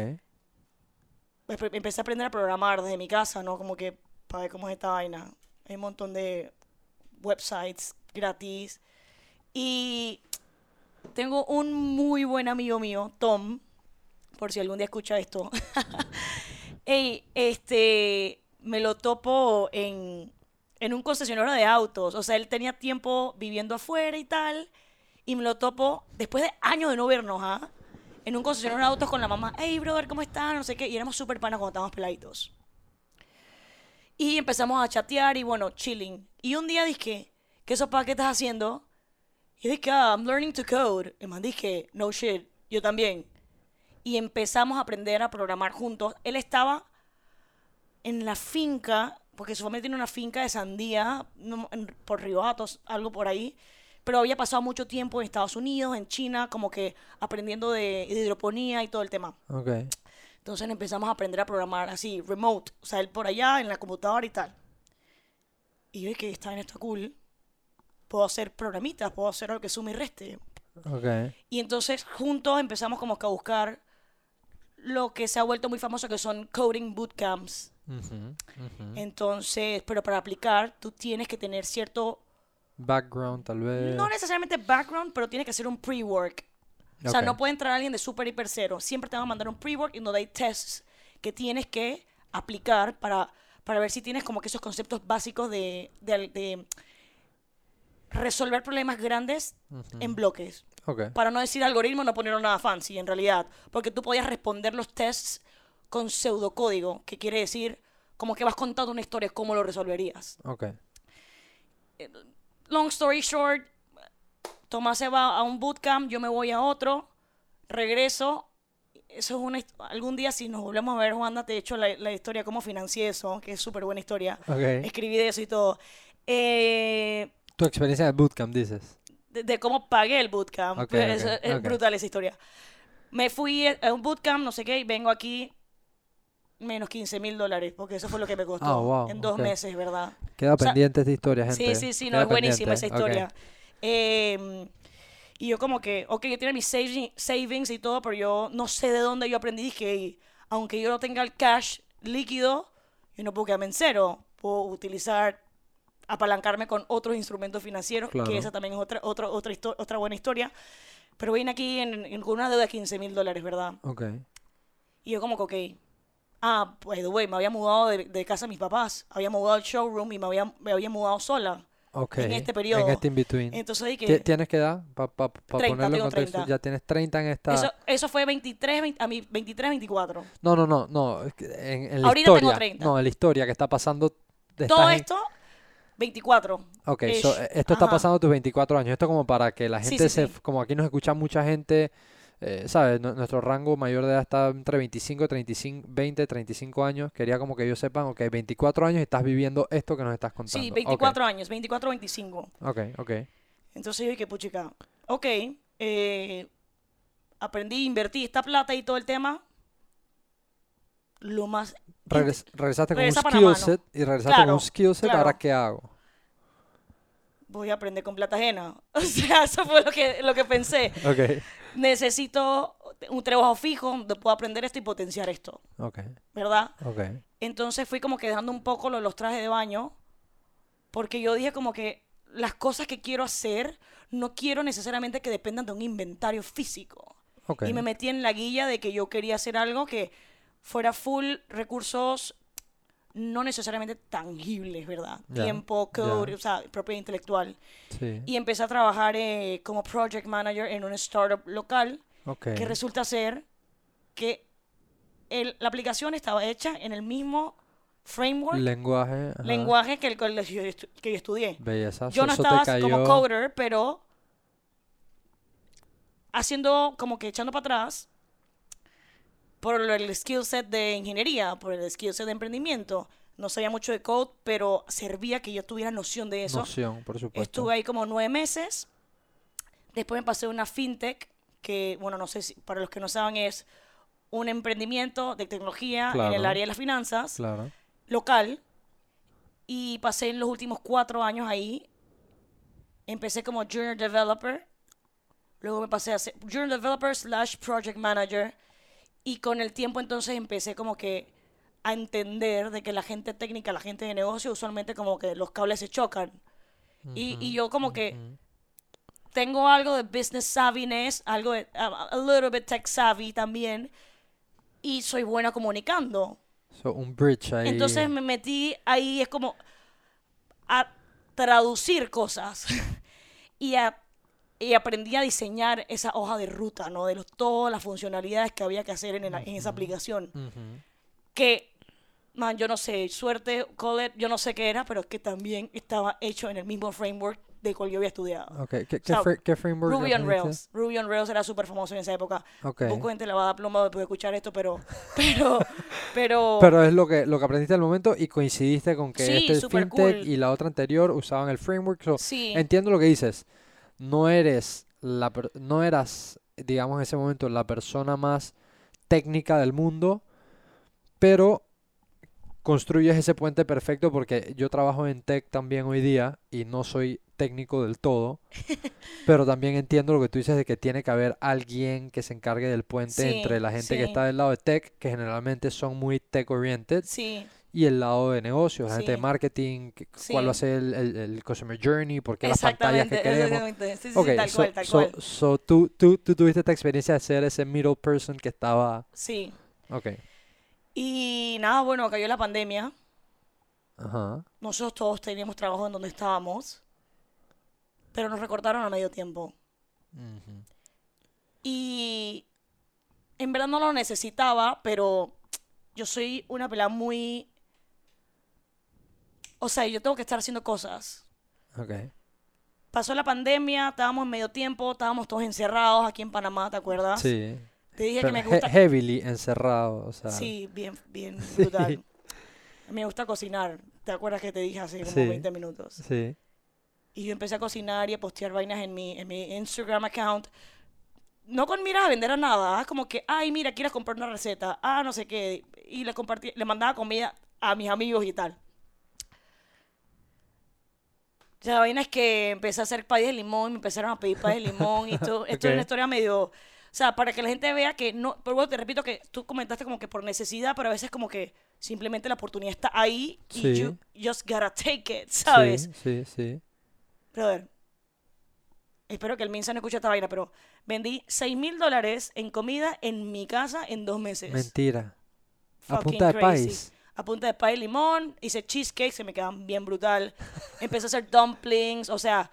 Empe- Empecé a aprender a programar desde mi casa, ¿no? Como que para ver cómo es esta vaina. Un montón de websites gratis. Y tengo un muy buen amigo mío, Tom, por si algún día escucha esto. Ey, este, me lo topo en, en un concesionario de autos. O sea, él tenía tiempo viviendo afuera y tal. Y me lo topo después de años de no vernos, ¿ah? En un concesionario de autos con la mamá. Hey, brother, ¿cómo estás? No sé qué. Y éramos súper panas cuando estábamos peladitos. Y empezamos a chatear y bueno, chilling. Y un día dije, ¿qué sopa qué estás haciendo? Y dije, ah, I'm learning to code. Y man dije, no shit, yo también. Y empezamos a aprender a programar juntos. Él estaba en la finca, porque su familia tiene una finca de sandía por Río Hatos, algo por ahí. Pero había pasado mucho tiempo en Estados Unidos, en China, como que aprendiendo de hidroponía y todo el tema. Ok, Entonces empezamos a aprender a programar así, remote. O sea, él por allá, en la computadora y tal. Y yo dije, esta vaina está cool. Puedo hacer programitas, puedo hacer algo que sume y reste. ok. Y entonces juntos empezamos como que a buscar lo que se ha vuelto muy famoso, que son coding bootcamps. Ujú, ujú. Entonces, pero para aplicar, tú tienes que tener cierto, Background tal vez. no necesariamente background, pero tienes que hacer un pre-work. O sea, no puede entrar alguien de super hiper cero. Siempre te van a mandar un pre-work en donde hay tests que tienes que aplicar para, para ver si tienes como que esos conceptos básicos de, de- de resolver problemas grandes en bloques. Para no decir algoritmo, no ponerlo nada fancy en realidad. Porque tú podías responder los tests con pseudocódigo, que quiere decir como que vas contando una historia, cómo lo resolverías. ok. Long story short, Tomás se va a un bootcamp, yo me voy a otro, regreso. Eso es una algún día si nos volvemos a ver, Juanda, te he hecho la, la historia cómo financié eso, que es súper buena historia. Escribí de eso y todo. Eh, Tu experiencia de bootcamp, dices. de, de cómo pagué el bootcamp. Es, brutal esa historia. Me fui a un bootcamp, no sé qué, y vengo aquí menos 15 mil dólares, porque eso fue lo que me costó Ah, wow, en dos meses, ¿verdad? Queda O sea, pendiente esta historia, gente. Sí, sí, sí, no, Queda es buenísima esa pendiente, historia. Eh, y yo como que, ok, yo tenía mis saving- savings y todo, pero yo no sé de dónde yo aprendí que aunque yo no tenga el cash líquido, yo no puedo quedarme en cero. Puedo utilizar, apalancarme con otros instrumentos financieros, Claro. que esa también es otra, otra, otra, otra buena historia. Pero vine aquí en, en- con una deuda de 15 mil dólares, ¿verdad? Ok. Y yo como que, ok, Ah, way, me había mudado de, de casa de mis papás. Había mudado al showroom y me había, me había mudado sola. Ok. en este periodo. En este in-between. Entonces Ti- ¿Tienes qué edad? Para 30, ponerlo en tengo contexto. 30. Ya tienes 30 en esta... eso, eso fue 23, 20 a mí 23, 24. No, no, no, no. que En, en la Ahorita tengo historia. 30. No, en la historia que está pasando. Todo en- esto, 24. Ok, so, esto está Ajá. pasando a tus 24 años. Esto como para que la Sí, gente sí, se... sí. Como aquí nos escucha mucha gente, eh, ¿sabes? Nu- Nuestro rango mayor de edad está entre 25, 35, 20, 35 años. Quería como que ellos sepan, ok, 24 años y estás viviendo esto que nos estás contando. Sí, Ok, 24 años, 24, 25. Ok, ok. Entonces yo dije, puchica, ok, eh, aprendí, invertí esta plata y todo el tema. Lo más... Regres- regresaste con un skill set y regresaste con un skill set. claro. ¿Ahora qué hago? Voy a aprender con plata ajena. O sea, eso fue lo que, lo que pensé. Ok, Necesito un trabajo fijo donde pueda aprender esto y potenciar esto, ok, ¿verdad? ok. Entonces fui como que dejando un poco lo de los trajes de baño, porque yo dije como que las cosas que quiero hacer no quiero necesariamente que dependan de un inventario físico. ok. Y me metí en la guía de que yo quería hacer algo que fuera full recursos no necesariamente tangibles, ¿verdad? Tiempo, code, o sea, propiedad intelectual. Sí, Y empecé a trabajar eh, como project manager en una startup local ok. que resulta ser que el- la aplicación estaba hecha en el mismo framework, Lenguaje. ajá. lenguaje que el que yo estudié. Belleza. Yo no estaba como coder, pero haciendo como que echando para atrás por el skill set de ingeniería, por el skill set de emprendimiento. No sabía mucho de code, pero servía que yo tuviera noción de eso. Noción, por supuesto. Estuve ahí como nueve meses. Después me pasé a una fintech, que, bueno, no sé si para los que no saben, es un emprendimiento de tecnología en el Claro. área de las finanzas, Claro. local. Y pasé en los últimos cuatro años ahí. Empecé como Junior Developer. Luego me pasé a ser Junior Developer slash Project Manager. Y con el tiempo entonces empecé como que a entender de que la gente técnica, la gente de negocio, usualmente como que los cables se chocan. Y, y yo como que ujú. tengo algo de business savviness, algo de a, a little bit tech savvy también. Y soy buena comunicando. So, un bridge ahí. Entonces me metí ahí, es como a traducir cosas. y, a- y aprendí a diseñar esa hoja de ruta, ¿no? De los, todas las funcionalidades que había que hacer en, el- en esa aplicación. Ujú. Que, man, yo no sé, suerte, it, yo no sé qué era, pero que también estaba hecho en el mismo framework de cual yo había estudiado. Ok, ¿Qué, qué, sea, fra- qué framework Ruby on? Rails. Ruby on Rails era súper famoso en esa época. Ok. Poco gente le va a dar plomo después de escuchar esto, pero, pero, pero, Pero es lo que, lo que aprendiste al momento y coincidiste con que Sí, este fintech cool. y la otra anterior usaban el framework. so, sí, Entiendo lo que dices. No eres la no eras, digamos, en ese momento la persona más técnica del mundo, pero construyes ese puente perfecto porque yo trabajo en tech también hoy día y no soy técnico del todo, pero también entiendo lo que tú dices de que tiene que haber alguien que se encargue del puente Sí, entre la gente que está del lado de tech, que generalmente son muy tech oriented, sí, y el lado de negocios, la gente de marketing, cuál va a ser el, el- el customer journey, por qué las pantallas que queremos. Sí, sí, sí, Ok, tal so, cual, tal so- cual. so tú, tú, tú tuviste esta experiencia de ser ese middle person que estaba... Sí. Ok, Y nada, bueno, cayó la pandemia. ajá, Nosotros todos teníamos trabajo en donde estábamos, pero nos recortaron a medio tiempo. ujú, Y en verdad no lo necesitaba, pero yo soy una pelada muy... O sea, yo tengo que estar haciendo cosas. ok, Pasó la pandemia, estábamos en medio tiempo, estábamos todos encerrados aquí en Panamá, ¿te acuerdas? sí, Te dije pero que me he- gusta... heavily encerrado, o sea, Sí, bien, bien Sí. brutal. Me gusta cocinar. ¿Te acuerdas que te dije hace como Sí. 20 minutos? sí, Y yo empecé a cocinar y a postear vainas en mi, en mi Instagram account. No con miras a vender a nada. ah, Como que, ay, mira, quieres comprar una receta. Ah, no sé qué. Y le compartí, le mandaba comida a mis amigos y tal. Ya la vaina es que empecé a hacer payas de limón y me empezaron a pedir payas de limón y todo. Esto es una historia medio... O sea, para que la gente vea que no... Pero bueno, te repito que tú comentaste como que por necesidad, pero a veces como que simplemente la oportunidad está ahí y Sí. you just gotta take it, ¿sabes? sí, sí, sí, Brother, espero que el Minsa no escuche esta vaina, pero vendí 6 mil dólares en comida en mi casa en dos meses. mentira, A fucking punta de crazy. país. A punta de pay y limón, hice cheesecake, se me quedaban bien brutal. Empecé a hacer dumplings, o sea,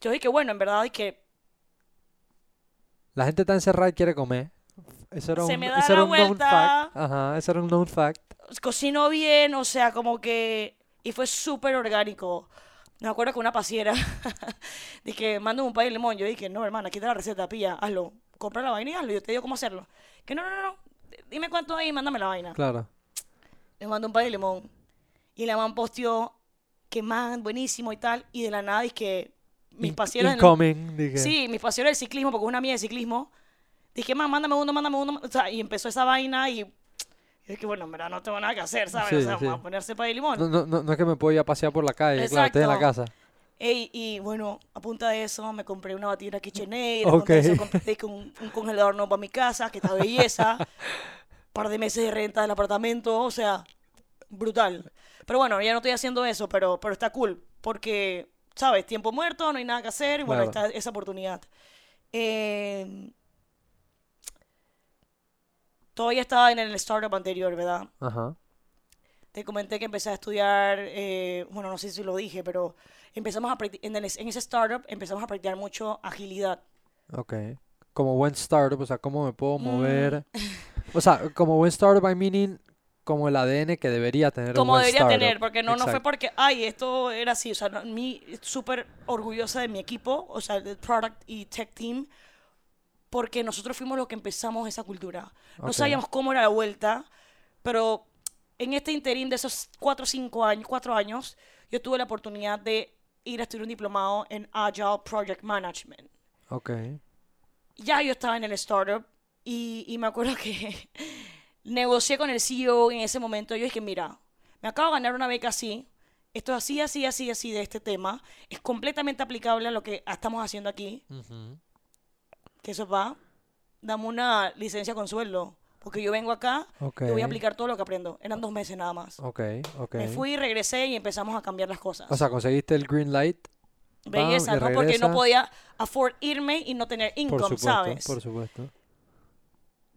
yo dije que bueno, en verdad es que La gente está encerrada y quiere comer. Eso era Se un, me da eso era la un known vuelta. fact. Ajá, eso era un known fact. cocino bien, o sea, como que... Y fue súper orgánico. Me acuerdo que una pasiera dije, manda un pay de limón. Yo dije, no, hermana, aquí está la receta, pilla, hazlo. Compra la vaina y hazlo. Yo te digo cómo hacerlo. Que no, no, no, no. Dime cuánto hay y mándame la vaina. Claro. Le mando un pay de limón. Y la man posteó que man, buenísimo y tal. Y de la nada es que mis pasiones... Incoming, dije. Sí, mis pasiones del ciclismo, porque es una mía de ciclismo. Dije, man, mándame uno, mándame uno. O sea, y empezó esa vaina y... es que, bueno, en verdad no tengo nada que hacer, ¿sabes? Sí, o sea, sí. vamos a ponerse pay de limón. No, no, no, no es que me puedo ir a pasear por la calle, claro, estoy en la Exacto. casa. Ey, y bueno, a punta de eso me compré una batidora KitchenAid, a Ok. punta de eso compré un, un congelador nuevo para mi casa, que está belleza, par de meses de renta del apartamento, o sea, brutal. Pero bueno, ya no estoy haciendo eso, pero, pero está cool, porque, ¿sabes? Tiempo muerto, no hay nada que hacer, y bueno, Claro. está esa oportunidad. Eh, todavía estaba en el startup anterior, ¿verdad? Ajá. Te comenté que empecé a estudiar, eh, bueno, no sé si lo dije, pero empezamos a en, el- en ese startup empezamos a practicar mucho agilidad. Ok. Como buen startup, o sea, cómo me puedo Mm. O sea, como buen startup, I meaning como el ADN que debería tener un Como buen debería startup. tener, porque no, no fue porque, ay, esto era así, o sea, no, mi súper orgullosa de mi equipo, o sea, del product y tech team, porque nosotros fuimos los que empezamos esa cultura. No Ok. sabíamos cómo era la vuelta, pero en este interín de esos cuatro o cinco años, cuatro años, yo tuve la oportunidad de ir a estudiar un diplomado en Agile Project Management. Ok. ya yo estaba en el startup y, y me acuerdo que negocié con el CEO en ese momento. Yo dije, mira, me acabo de ganar una beca así, esto es así, así, así, así de este tema, es completamente aplicable a lo que estamos haciendo aquí, Ujú. que eso va, dame una licencia con sueldo, porque yo vengo acá y voy a aplicar todo lo que aprendo. Eran dos meses nada más. Ok, ok. Me fui, regresé y empezamos a cambiar las cosas. O sea, conseguiste el green light. Belleza, y ¿no? Porque no podía afford irme y no tener Por income, supuesto, ¿sabes? por supuesto.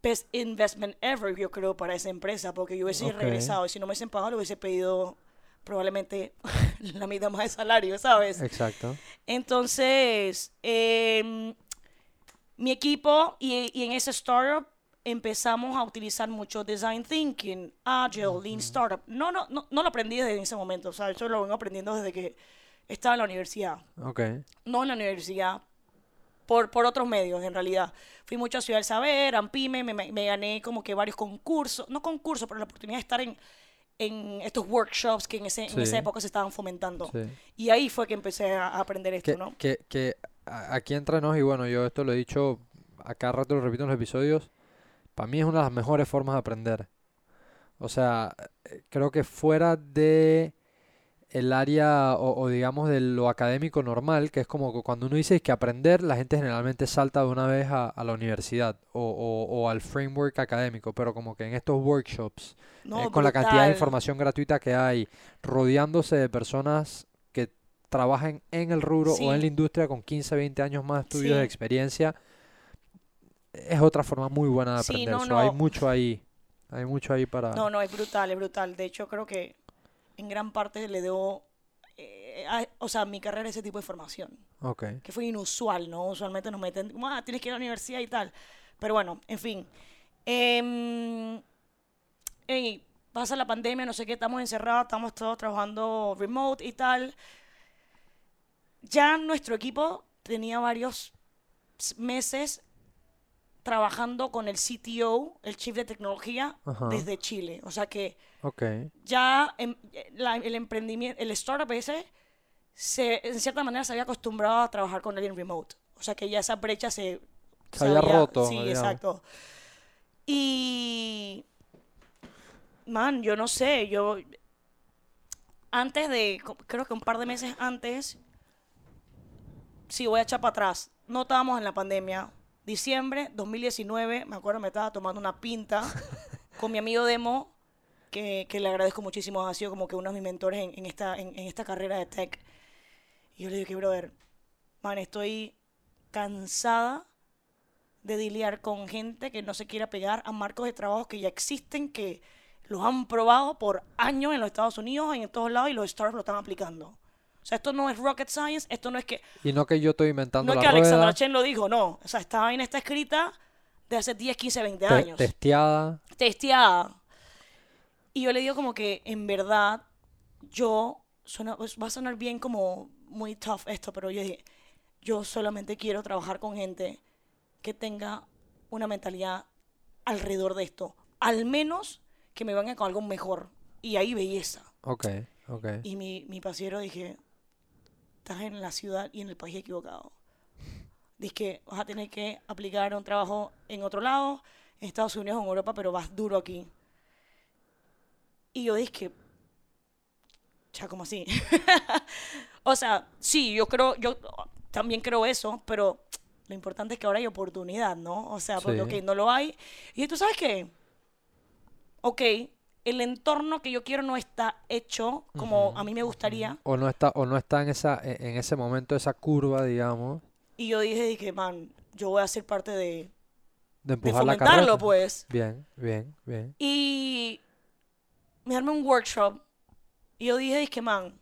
Best investment ever, yo creo, para esa empresa, porque yo hubiese Ok. regresado y si no me hubiesen pagado, le hubiese pedido probablemente la mitad más de salario, ¿sabes? Exacto. Entonces, em, mi equipo y, y en ese startup empezamos a utilizar mucho design thinking, agile, lean startup. No, no, no, no lo aprendí desde ese momento, o sea, eso lo vengo aprendiendo desde que estaba en la universidad Ok. no en la universidad, por, por otros medios en realidad. Fui mucho a Ciudad del Saber, a Ampime, me, me- gané como que varios concursos, no concursos, pero la oportunidad de estar en, en estos workshops que en, ese, en Sí. esa época se estaban fomentando. Sí. Y ahí fue que empecé a, aprender esto, Que, ¿no? que, que aquí entre nos, y bueno, yo esto lo he dicho, a cada rato lo repito en los episodios, para mí es una de las mejores formas de aprender. O sea, eh, creo que fuera de el área o, o digamos de lo académico normal, que es como que cuando uno dice que aprender, la gente generalmente salta de una vez a, a la universidad o, o- o al framework académico, pero como que en estos workshops, No, eh, con la cantidad de información gratuita que hay, rodeándose de personas que trabajen en el rubro o Sí. en la industria con 15, 20 años más de estudios de Sí. experiencia, es otra forma muy buena de Sí, aprender. no, So, hay no. mucho ahí, hay mucho ahí para... No, no, es brutal, es brutal. De hecho, creo que en gran parte le debo, eh, a- o sea, mi carrera ese tipo de formación. Ok, que fue inusual, ¿no? Usualmente nos meten, como, ah, tienes que ir a la universidad y tal. Pero bueno, en fin. Em, pasa la pandemia, no sé qué, estamos encerrados, estamos todos trabajando remote y tal. Ya nuestro equipo tenía varios meses trabajando con el CTO, el Chief de Tecnología, Ajá. desde Chile. O sea que ok, ya em- la- el emprendimiento, el startup ese, se, en cierta manera se había acostumbrado a trabajar con alguien remote. O sea que ya esa brecha se... Se había roto, Sí, exacto. Y... Man, yo no sé, yo... Antes de, creo que un par de meses antes, sí, voy a echar para atrás. No estábamos en la pandemia. Diciembre 2019, me acuerdo, me estaba tomando una pinta con mi amigo Demo, que, que le agradezco muchísimo, ha sido como que uno de mis mentores en, en esta, en, en esta carrera de tech. Y yo le que, brother, man, estoy cansada de lidiar con gente que no se quiera pegar a marcos de trabajo que ya existen, que Los han probado por años en los Estados Unidos, en todos lados, y los startups lo están aplicando. O sea, esto no es rocket science, esto no es que... Y no que yo estoy inventando No es que Alexandra Chen lo dijo, no. O sea, esta vaina está escrita de hace 10, 15, 20 te- años. testeada. Testeada. Y yo le digo como que, en verdad, yo... Suena, pues, va a sonar bien como muy tough esto, pero yo dije, yo solamente quiero trabajar con gente que tenga una mentalidad alrededor de esto. Al menos que me venga con algo mejor. Y ahí belleza. Ok, ok. Y mi, mi pasiero dije, estás en la ciudad y en el país equivocado. Dice que vas a tener que aplicar un trabajo en otro lado, en Estados Unidos o en Europa, pero vas duro aquí. Y yo dije, ya, como así? o sea, sí, yo creo, yo también creo eso, pero lo importante es que ahora hay oportunidad, ¿no? O sea, porque, Sí. ok, no lo hay. Y tú sabes qué, ok, el entorno que yo quiero no está hecho como a mí me gustaría. O no está, o no está en esa, en en ese momento esa curva, digamos, Y yo dije, dije, man, yo voy a ser parte de, de de empujar la fomentarlo, carrera. pues. Bien, bien, bien. Y me armé un workshop. Y yo dije, dije, man,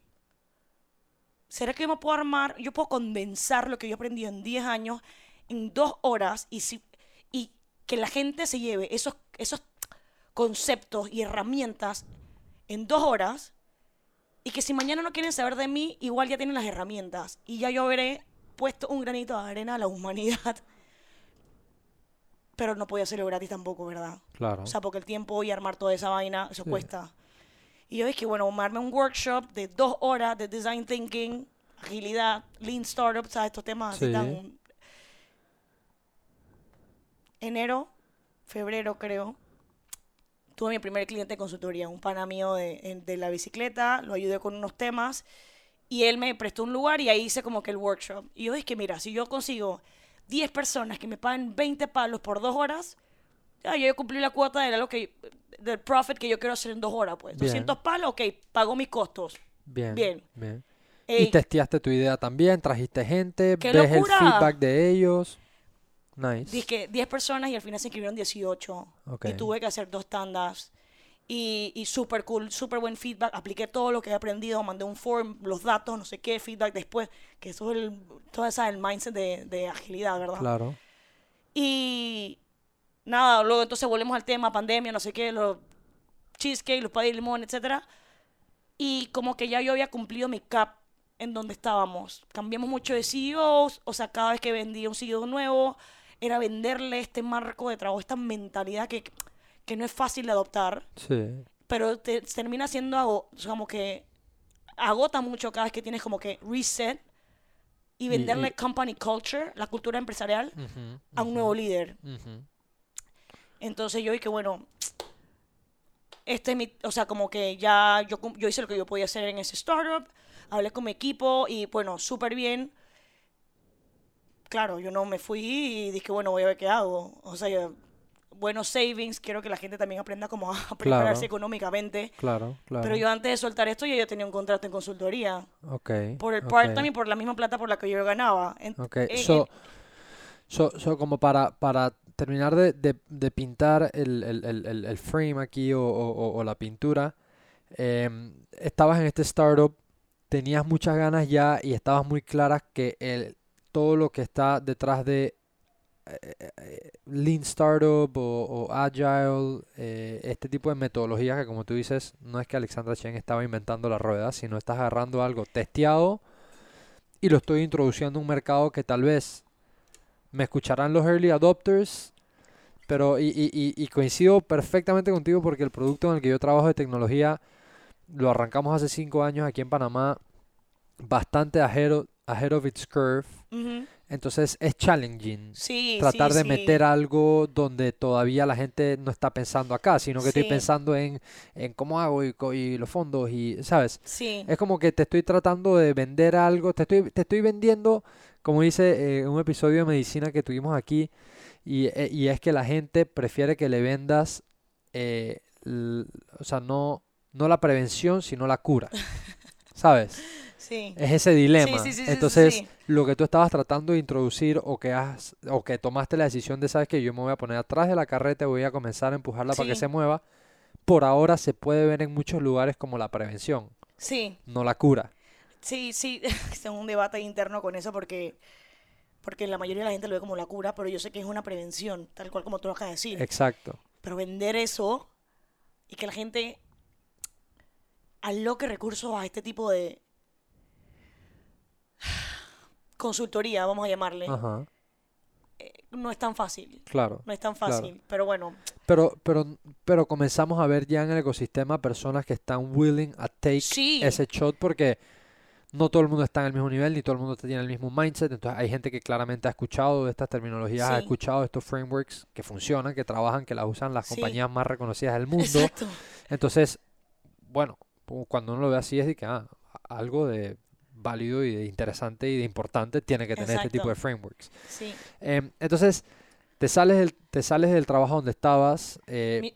¿será que yo me puedo armar? Yo puedo condensar lo que yo he aprendido en 10 años en dos horas y, si, y que la gente se lleve esos, esos conceptos y herramientas en dos horas y que si mañana no quieren saber de mí, igual ya tienen las herramientas y ya yo habré puesto un granito de arena a la humanidad. Pero no podía hacerlo gratis tampoco, ¿verdad? Claro. O sea, porque el tiempo y armar toda esa vaina, eso Sí. cuesta. Y yo dije, bueno, armarme un workshop de dos horas de design thinking, agilidad, lean startup, ¿sabes? Estos temas así Sí. tan... Enero, febrero creo, tuve mi primer cliente de consultoría, un pana mío de, la bicicleta, lo ayudé con unos temas y él me prestó un lugar y ahí hice como que el workshop. Y yo dije, mira, si yo consigo 10 personas que me paguen 20 palos por dos horas, ya yo cumplí la cuota de lo que, del profit que yo quiero hacer en dos horas, pues. Bien. 200 palos, ok, pago mis costos. Bien, bien. bien. Ey, Y testeaste tu idea también, trajiste gente, ¡Qué ves locura! el feedback de ellos. Nice. Dije 10 personas y al final se inscribieron 18. Ok. Y tuve que hacer dos tandas. Y, y súper cool, súper buen feedback. Apliqué todo lo que he aprendido, mandé un form, los datos, no sé qué, feedback después. Que eso es el, todo esa el mindset de, de agilidad, ¿verdad? Claro. Y nada, luego entonces volvemos al tema, pandemia, no sé qué, los cheesecake, los pay de limón, etcétera. Y como que ya yo había cumplido mi cap en donde estábamos. Cambiamos mucho de CEOs, o sea, cada vez que vendía un CEO nuevo, era venderle este marco de trabajo, esta mentalidad que, que no es fácil de adoptar, Sí. pero te termina siendo ago- o sea, como que agota mucho cada vez que tienes como que reset y venderle y- company culture, la cultura empresarial, Ujú, a un nuevo líder. ujú. Entonces yo dije, bueno, este es mi, o sea, como que ya yo, yo hice lo que yo podía hacer en ese startup, hablé con mi equipo y bueno, súper bien. Claro, yo no me fui y dije, bueno, voy a ver qué hago. O sea, yo- buenos savings, quiero que la gente también aprenda cómo a prepararse económicamente. Claro, claro. Pero yo antes de soltar esto, ya yo tenía un contrato en consultoría. Ok. Por el part-time y por la misma plata por la que yo ganaba. En- Ok. en- So, so, so como para, para terminar de, de- de pintar el, el- el- el- frame aquí o, o- la pintura, em, estabas en este startup, tenías muchas ganas ya y estabas muy claras que el, todo lo que está detrás de eh, eh, Lean Startup o, Agile, eh, este tipo de metodologías que como tú dices, no es que Alexandra Chen estaba inventando la rueda, sino estás agarrando algo testeado y lo estoy introduciendo a un mercado que tal vez me escucharán los early adopters, pero y, y- y- coincido perfectamente contigo porque el producto en el que yo trabajo de tecnología lo arrancamos hace cinco años aquí en Panamá, bastante of, ahead of its curve, entonces es challenging Sí, tratar sí, de sí. meter algo donde todavía la gente no está pensando acá, sino que estoy pensando en, en cómo hago y, y los fondos y, ¿sabes? Sí. Es como que te estoy tratando de vender algo, te estoy, te estoy vendiendo, como dice eh, un episodio de medicina que tuvimos aquí, y, eh, y es que la gente prefiere que le vendas, eh, o sea, no, no la prevención, sino la cura, ¿sabes? Sí. Es ese dilema. sí, sí, Entonces, lo que tú estabas tratando de introducir o que has, o que tomaste la decisión de, sabes que yo me voy a poner atrás de la carreta y voy a comenzar a empujarla para que se mueva, por ahora se puede ver en muchos lugares como la prevención, Sí, no la cura. sí, sí. Tengo un debate interno con eso porque, porque la mayoría de la gente lo ve como la cura, pero yo sé que es una prevención, tal cual como tú lo acabas de decir. Exacto. Pero vender eso y que la gente aloque recursos a este tipo de consultoría, vamos a llamarle, Ajá, no es tan fácil. claro. No es tan Claro. fácil. Pero bueno, Pero, pero, pero comenzamos a ver ya en el ecosistema personas que están willing a take sí. ese shot porque no todo el mundo está en el mismo nivel ni todo el mundo tiene el mismo mindset. Entonces hay gente que claramente ha escuchado de estas terminologías, ha escuchado estos frameworks que funcionan, que trabajan, que las usan las Sí. compañías más reconocidas del mundo. Exacto. Entonces, bueno, cuando uno lo ve así es de que ah, algo de válido y de interesante y de importante tiene que tener este tipo de frameworks. Sí. Em, entonces, te sales del, te sales del trabajo donde estabas, eh,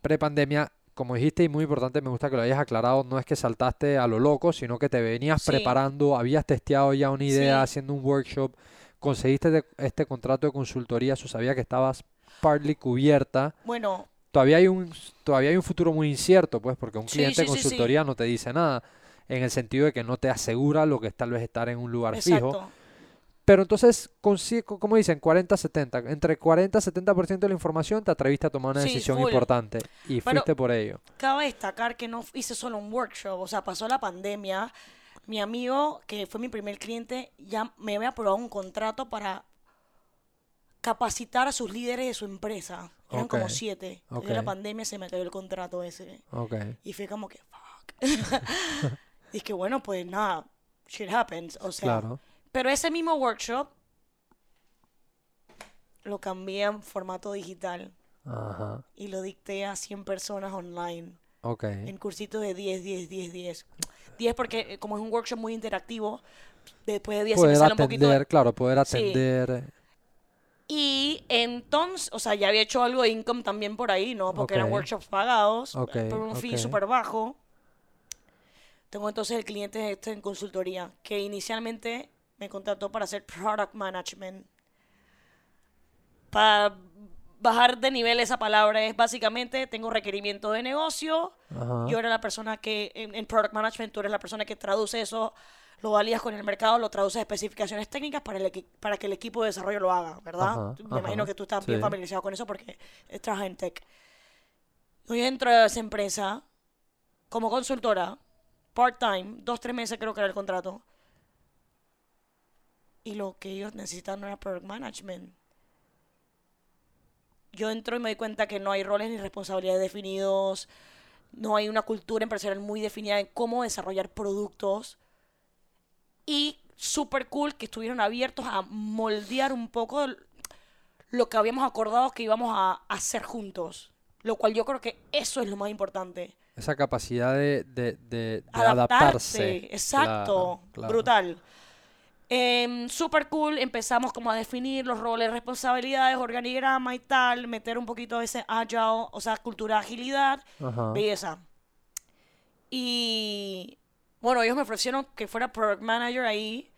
pre-pandemia, como dijiste, y muy importante, me gusta que lo hayas aclarado, no es que saltaste a lo loco, sino que te venías Sí. preparando, habías testeado ya una idea, Sí. haciendo un workshop, conseguiste de- este contrato de consultoría, eso sabía que estabas partly cubierta. Bueno, Todavía hay un, todavía hay un futuro muy incierto, pues, porque un cliente de sí, consultoría no te dice nada, en el sentido de que no te asegura lo que es tal vez estar en un lugar fijo. Pero entonces, como dicen, 40-70. Entre 40 y 70% de la información te atreviste a tomar una Sí, decisión full. importante y fuiste por ello. Cabe destacar que no hice solo un workshop, o sea, pasó la pandemia. Mi amigo, que fue mi primer cliente, ya me había aprobado un contrato para capacitar a sus líderes de su empresa. Eran como siete. ok. En la pandemia se me cayó el contrato ese. Y fue como que, fuck. y que bueno, pues nada, shit happens. O sea, Claro. pero ese mismo workshop lo cambié en formato digital Ajá. y lo dicté a 100 personas online Ok. en cursitos de 10, 10, 10, 10. 10 porque eh, como es un workshop muy interactivo, después de 10 se me Poder sale un poquito... de- atender, claro, poder Sí. atender. Y entonces, o sea, ya había hecho algo de income también por ahí, ¿no? Porque eran Ok. workshops pagados Ok, eh, por un fee súper bajo. Tengo entonces el cliente este en consultoría, que inicialmente me contrató para hacer product management. Para bajar de nivel esa palabra es básicamente, tengo requerimiento de negocio, Ajá. yo era la persona que, en, en Product Management, tú eres la persona que traduce eso, lo validas con el mercado, lo traduces a especificaciones técnicas para, el para que el equipo de desarrollo lo haga, ¿verdad? Ajá, Me imagino que tú estás bien familiarizado con eso porque trabajas en tech. Yo entro a esa empresa como consultora, part-time, dos, tres meses creo que era el contrato. Y lo que ellos necesitan era Product Management. Yo entro y me doy cuenta que no hay roles ni responsabilidades definidos, no hay una cultura empresarial muy definida en cómo desarrollar productos. Y súper cool que estuvieron abiertos a moldear un poco lo que habíamos acordado que íbamos a hacer juntos. Lo cual yo creo que eso es lo más importante. Esa capacidad de, de, de- de Adaptarse. adaptarse. Exacto. Claro, claro. Brutal. Em, super cool. Empezamos como a definir los roles, responsabilidades, organigrama y tal. Meter un poquito ese agile, o sea, cultura de agilidad. Ajá. Belleza. Y bueno, ellos me ofrecieron que fuera product manager ahí.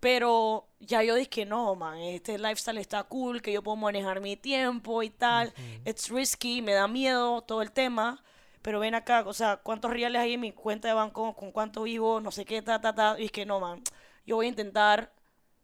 Pero ya yo dije que no, man, este lifestyle está cool, que yo puedo manejar mi tiempo y tal. It's risky, me da miedo todo el tema. Pero ven acá, o sea, ¿cuántos reales hay en mi cuenta de banco? ¿Con cuánto vivo? No sé qué, ta, ta, ta. Y es que no, man. Yo voy a intentar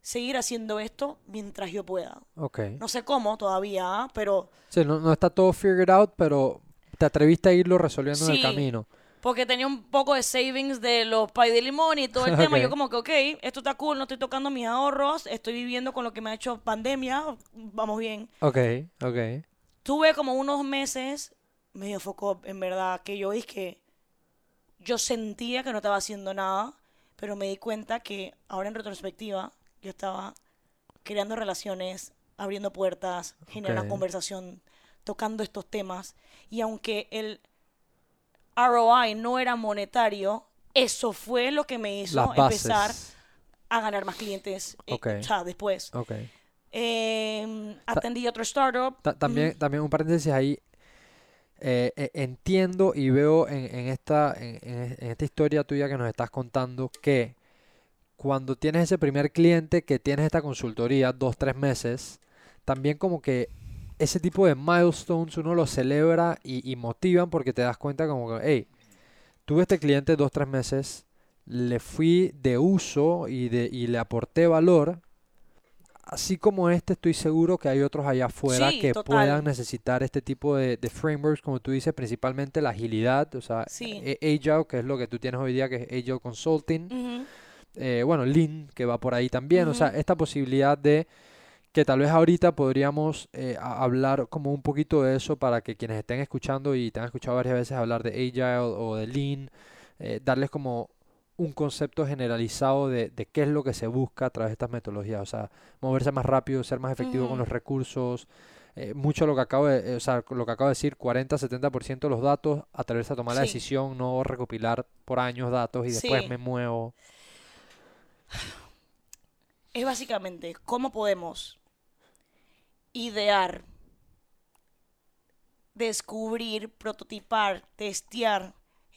seguir haciendo esto mientras yo pueda. Ok. No sé cómo todavía, pero Sí, no, no está todo figured out, pero te atreviste a irlo resolviendo en el camino. porque tenía un poco de savings de los pay de limón y todo el tema. Yo como que, ok, esto está cool, no estoy tocando mis ahorros, estoy viviendo con lo que me ha hecho pandemia, vamos bien. Ok, ok. Tuve como unos meses medio foco, en verdad, que yo dije que yo sentía que no estaba haciendo nada, pero me di cuenta que ahora en retrospectiva yo estaba creando relaciones, abriendo puertas, generando conversación, tocando estos temas. Y aunque el ROI no era monetario, eso fue lo que me hizo empezar a ganar más clientes eh, o sea, después. Ok. Eh, atendí otro startup. Ta- también, también un paréntesis ahí. Eh, eh, entiendo y veo en, en esta, en, esta historia tuya que nos estás contando que cuando tienes ese primer cliente que tienes esta consultoría, dos, tres meses, también como que ese tipo de milestones uno los celebra y, y motivan porque te das cuenta como que, hey, tuve este cliente dos, tres meses, le fui de uso y, de, y le aporté valor. Así como este, estoy seguro que hay otros allá afuera Sí, que total. puedan necesitar este tipo de, de frameworks, como tú dices, principalmente la agilidad, o sea, Sí. eh, Agile, que es lo que tú tienes hoy día, que es Agile Consulting eh, bueno, Lean, que va por ahí también, o sea, esta posibilidad de que tal vez ahorita podríamos eh, hablar como un poquito de eso para que quienes estén escuchando y te han escuchado varias veces hablar de Agile o de Lean, eh, darles como un concepto generalizado de, de qué es lo que se busca a través de estas metodologías, o sea, moverse más rápido, ser más efectivo con los recursos, eh, mucho lo que acabo de, eh, o sea, lo que acabo de decir, 40-70% de los datos, a tomar la decisión, no recopilar por años datos y después Sí. me muevo. Es básicamente cómo podemos idear, descubrir, prototipar, testear,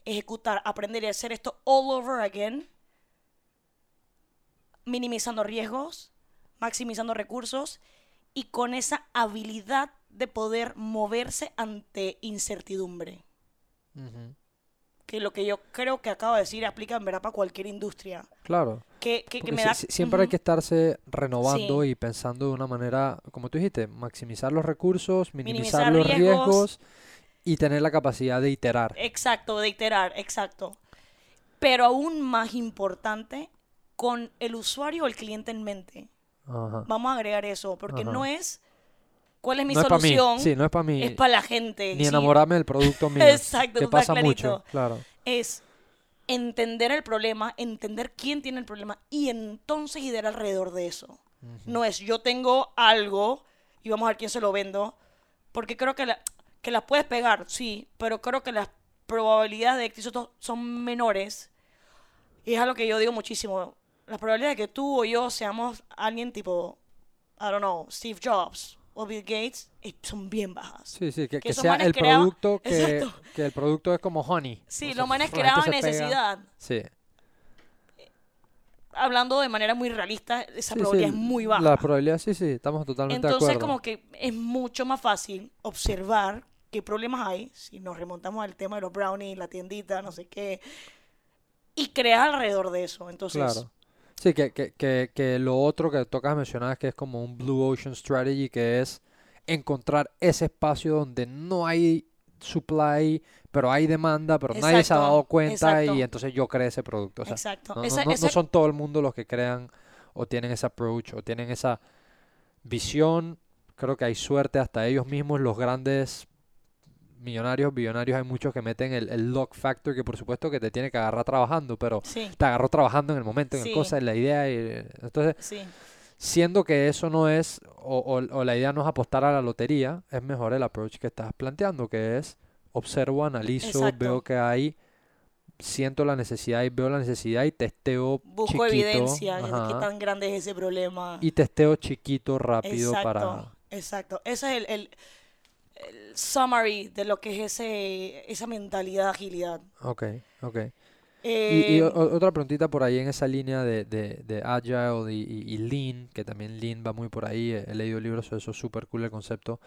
ejecutar, aprender y hacer esto all over again, minimizando riesgos, maximizando recursos y con esa habilidad de poder moverse ante incertidumbre. Que lo que yo creo que acabo de decir aplica en verdad para cualquier industria. Claro, Que, me siempre hay que estarse renovando Sí. y pensando de una manera, como tú dijiste, maximizar los recursos, minimizar Minimizar los riesgos. riesgos y tener la capacidad de iterar. Exacto, de iterar, exacto. Pero aún más importante, con el usuario o el cliente en mente. Ajá. Vamos a agregar eso, porque Ajá. no es cuál es mi No es solución, sí, no es para mí, es para la gente. ni sí. enamorarme del producto mío, Exacto, que pasa mucho, claro. Es entender el problema, entender quién tiene el problema y entonces idear alrededor de eso. No es yo tengo algo y vamos a ver quién se lo vendo. Porque creo que, la, que las puedes pegar, sí, pero creo que las probabilidades de éxito son menores. Y es algo que yo digo muchísimo. Las probabilidades de que tú o yo seamos alguien tipo, I don't know, Steve Jobs o Bill Gates son bien bajas. Sí, sí, que, que que sea el creaban- producto que, el producto es como honey. Sí, o sea, los manes creaban necesidad. Sí. Hablando de manera muy realista, esa Sí, sí, probabilidad es muy baja. La probabilidad, sí, sí, estamos totalmente de Entonces, acuerdo. como que es mucho más fácil observar qué problemas hay, si nos remontamos al tema de los brownies, la tiendita, no sé qué, y crear alrededor de eso. Entonces, Claro. Sí, que, que, que, que lo otro que tocas mencionar es que es como un Blue Ocean Strategy, que es encontrar ese espacio donde no hay supply, pero hay demanda, pero nadie se ha dado cuenta y entonces yo creo ese producto. O sea, exacto. no, no- Esa- no- no esa- son todo el mundo los que crean o tienen ese approach o tienen esa visión. Creo que hay suerte hasta ellos mismos, los grandes millonarios, billonarios, hay muchos que meten el, el luck factor que por supuesto que te tiene que agarrar trabajando, pero sí, te agarró trabajando en el momento, en el Sí. cosa, en la idea. Y, entonces, sí, siendo que eso no es, o, o- o la idea no es apostar a la lotería, es mejor el approach que estás planteando, que es observo, analizo, Exacto. veo que hay, siento la necesidad y veo la necesidad y testeo busco chiquito, evidencia de qué tan grande es ese problema. y testeo chiquito, rápido exacto, para... exacto. Ese es el, el- el summary de lo que es ese, esa mentalidad de agilidad. Ok, ok. Y, y Eh, o- otra preguntita por ahí en esa línea de, de, de Agile y, y- y Lean, que también Lean va muy por ahí, he, he leído libros sobre eso, súper cool el concepto.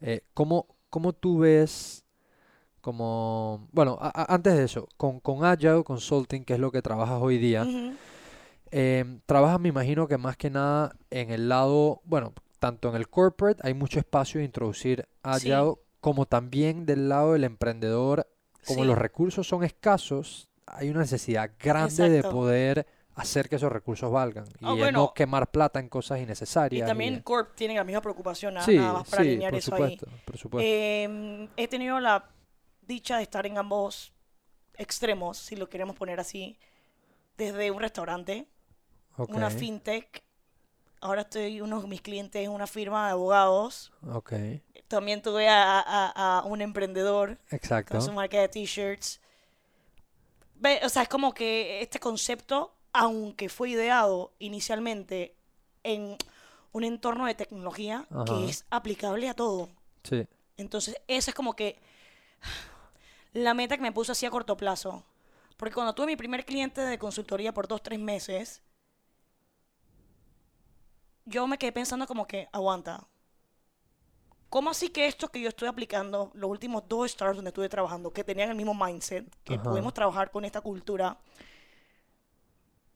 Eh, ¿cómo, cómo tú ves, como, bueno, a- antes de eso, con, con Agile Consulting, que es lo que trabajas hoy día, ujú, em, trabajas me imagino que más que nada en el lado, bueno, tanto en el corporate hay mucho espacio de introducir Sí. Agile, como también del lado del emprendedor como sí. los recursos son escasos, hay una necesidad grande de Exacto. poder hacer que esos recursos valgan y Ah, el bueno. no quemar plata en cosas Y innecesarias. también de- Corp tiene la misma preocupación, nada, sí, nada más para sí, alinear por eso ahí. supuesto, por supuesto. Eh, he tenido la dicha de estar en ambos extremos, si lo queremos poner así, desde un restaurante, una fintech, ahora estoy, uno de mis clientes es una firma de abogados, ok, también tuve a, a- a un emprendedor exacto. con su marca de t-shirts. O sea, es como que este concepto, aunque fue ideado inicialmente en un entorno de tecnología Ajá. que es aplicable a todo. Sí, Entonces, esa es como que la meta que me puse así a corto plazo. Porque cuando tuve mi primer cliente de consultoría por dos, tres meses, yo me quedé pensando como que, aguanta. ¿cómo así que estos que yo estoy aplicando, los últimos dos stars donde estuve trabajando, que tenían el mismo mindset, que Ajá. podemos trabajar con esta cultura,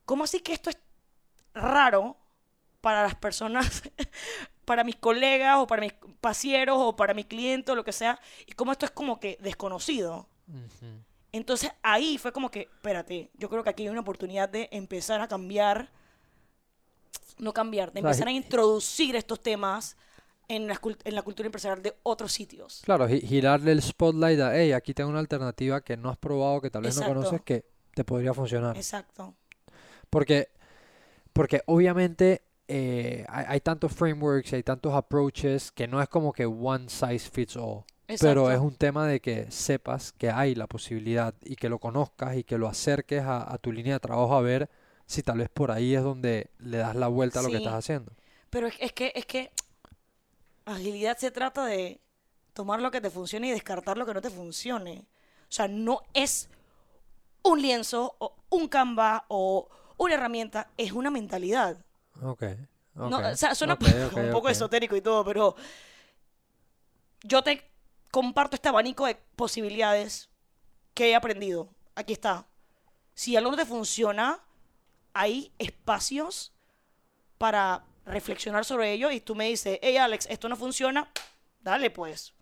¿cómo así que esto es raro para las personas, para mis colegas o para mis pasieros o para mi cliente o lo que sea, y cómo esto es como que desconocido? Entonces ahí fue como que, espérate, yo creo que aquí hay una oportunidad de empezar a cambiar, no cambiar, de empezar a introducir estos temas en la, cult- en la cultura empresarial de otros sitios. Claro, gi- girarle el spotlight a, hey, aquí tengo una alternativa que no has probado, que tal vez no conoces, que te podría funcionar. Exacto. Porque, porque obviamente eh, hay, hay tantos frameworks, hay tantos approaches que no es como que one size fits all. Pero es un tema de que sepas que hay la posibilidad y que lo conozcas y que lo acerques a, a tu línea de trabajo a ver si tal vez por ahí es donde le das la vuelta a lo que estás haciendo. Pero es, es que, es que agilidad se trata de tomar lo que te funcione y descartar lo que no te funcione. O sea, no es un lienzo o un Canva o una herramienta, es una mentalidad. Ok, No, ok, o sea, suena un poco esotérico y todo, pero yo te comparto este abanico de posibilidades que he aprendido. Aquí está. Si algo no te funciona, hay espacios para reflexionar sobre ello y tú me dices, hey Alex, esto no funciona, dale pues.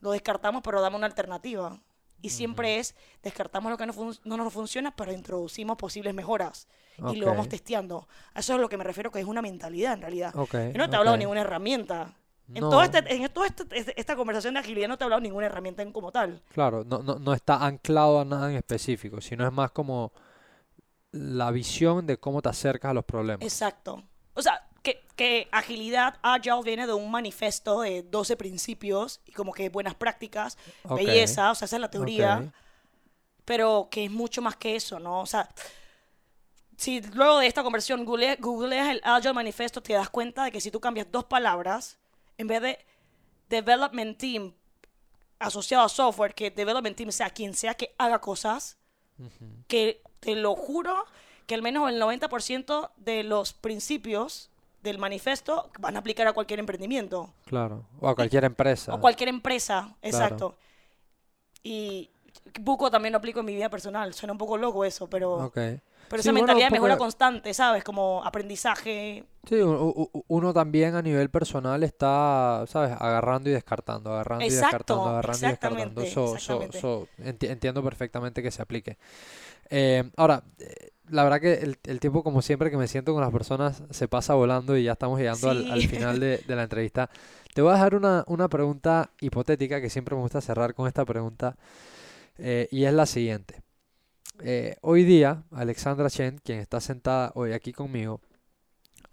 Lo descartamos, pero dame una alternativa. Y siempre es, descartamos lo que no, no nos funciona, pero introducimos posibles mejoras. Y lo vamos testeando. Eso es a lo que me refiero, que es una mentalidad en realidad. Ok, Yo no te he hablado de ninguna herramienta. En, No. todo este, en toda este- este- esta conversación de agilidad no te he hablado de ninguna herramienta en como tal. Claro, no, no, no está anclado a nada en específico, sino es más como la visión de cómo te acercas a los problemas. Exacto. O sea, que, que agilidad, agile, viene de un manifiesto de 12 principios y como que buenas prácticas, belleza, o sea, esa es la teoría, pero que es mucho más que eso, ¿no? O sea, si luego de esta conversión google- googleas el Agile Manifesto, te das cuenta de que si tú cambias dos palabras, en vez de Development Team asociado a software, que Development Team sea quien sea que haga cosas, que te lo juro que al menos el 90% de los principios del manifiesto van a aplicar a cualquier emprendimiento Claro, o a cualquier empresa. o cualquier empresa, exacto. Y Buco también lo aplico en mi vida personal, suena un poco loco eso, pero, Ok. pero Sí, esa bueno, mentalidad de mejora constante, ¿sabes? Como aprendizaje. Sí, u- u- u- uno también a nivel personal está, ¿sabes? Agarrando y descartando, agarrando y Exacto, descartando, agarrando y descartando. So- so- so, enti- entiendo perfectamente que se aplique. Eh, ahora, eh, la verdad que el, el tiempo, como siempre que me siento con las personas, se pasa volando y ya estamos llegando al, final de, de la entrevista. Te voy a dejar una, una pregunta hipotética que siempre me gusta cerrar con esta pregunta eh, y es la siguiente. Eh, hoy día, Alexandra Chen, quien está sentada hoy aquí conmigo,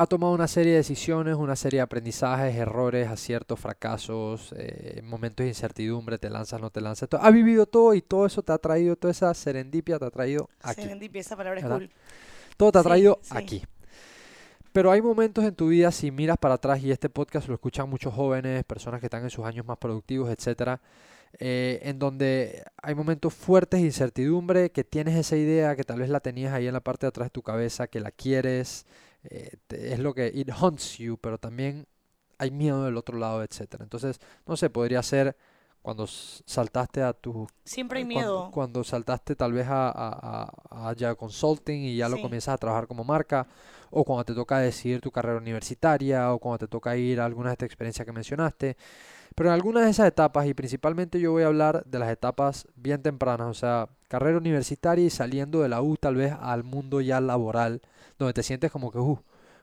ha tomado una serie de decisiones, una serie de aprendizajes, errores, aciertos, fracasos, eh, momentos de incertidumbre, te lanzas, no te lanzas. to- Ha vivido todo y todo eso te ha traído, toda esa serendipia te ha traído aquí. Serendipia, esa palabra es ¿Verdad? cool. Todo te ha Sí, traído sí. aquí. Pero hay momentos en tu vida, si miras para atrás, y este podcast lo escuchan muchos jóvenes, personas que están en sus años más productivos, etcétera, eh, en donde hay momentos fuertes de incertidumbre, que tienes esa idea, que tal vez la tenías ahí en la parte de atrás de tu cabeza, que la quieres, eh, te- es lo que it hunts you, pero también hay miedo del otro lado, etcétera. Entonces, no sé, podría ser cuando saltaste a tu Siempre hay eh, cuando, miedo. cuando saltaste tal vez a, a, a- a Agile Consulting y ya lo Sí. comienzas a trabajar como marca, o cuando te toca decidir tu carrera universitaria, o cuando te toca ir a alguna de estas experiencias que mencionaste. Pero en algunas de esas etapas, y principalmente yo voy a hablar de las etapas bien tempranas, o sea, carrera universitaria y saliendo de la U tal vez al mundo ya laboral, donde te sientes como que, uh,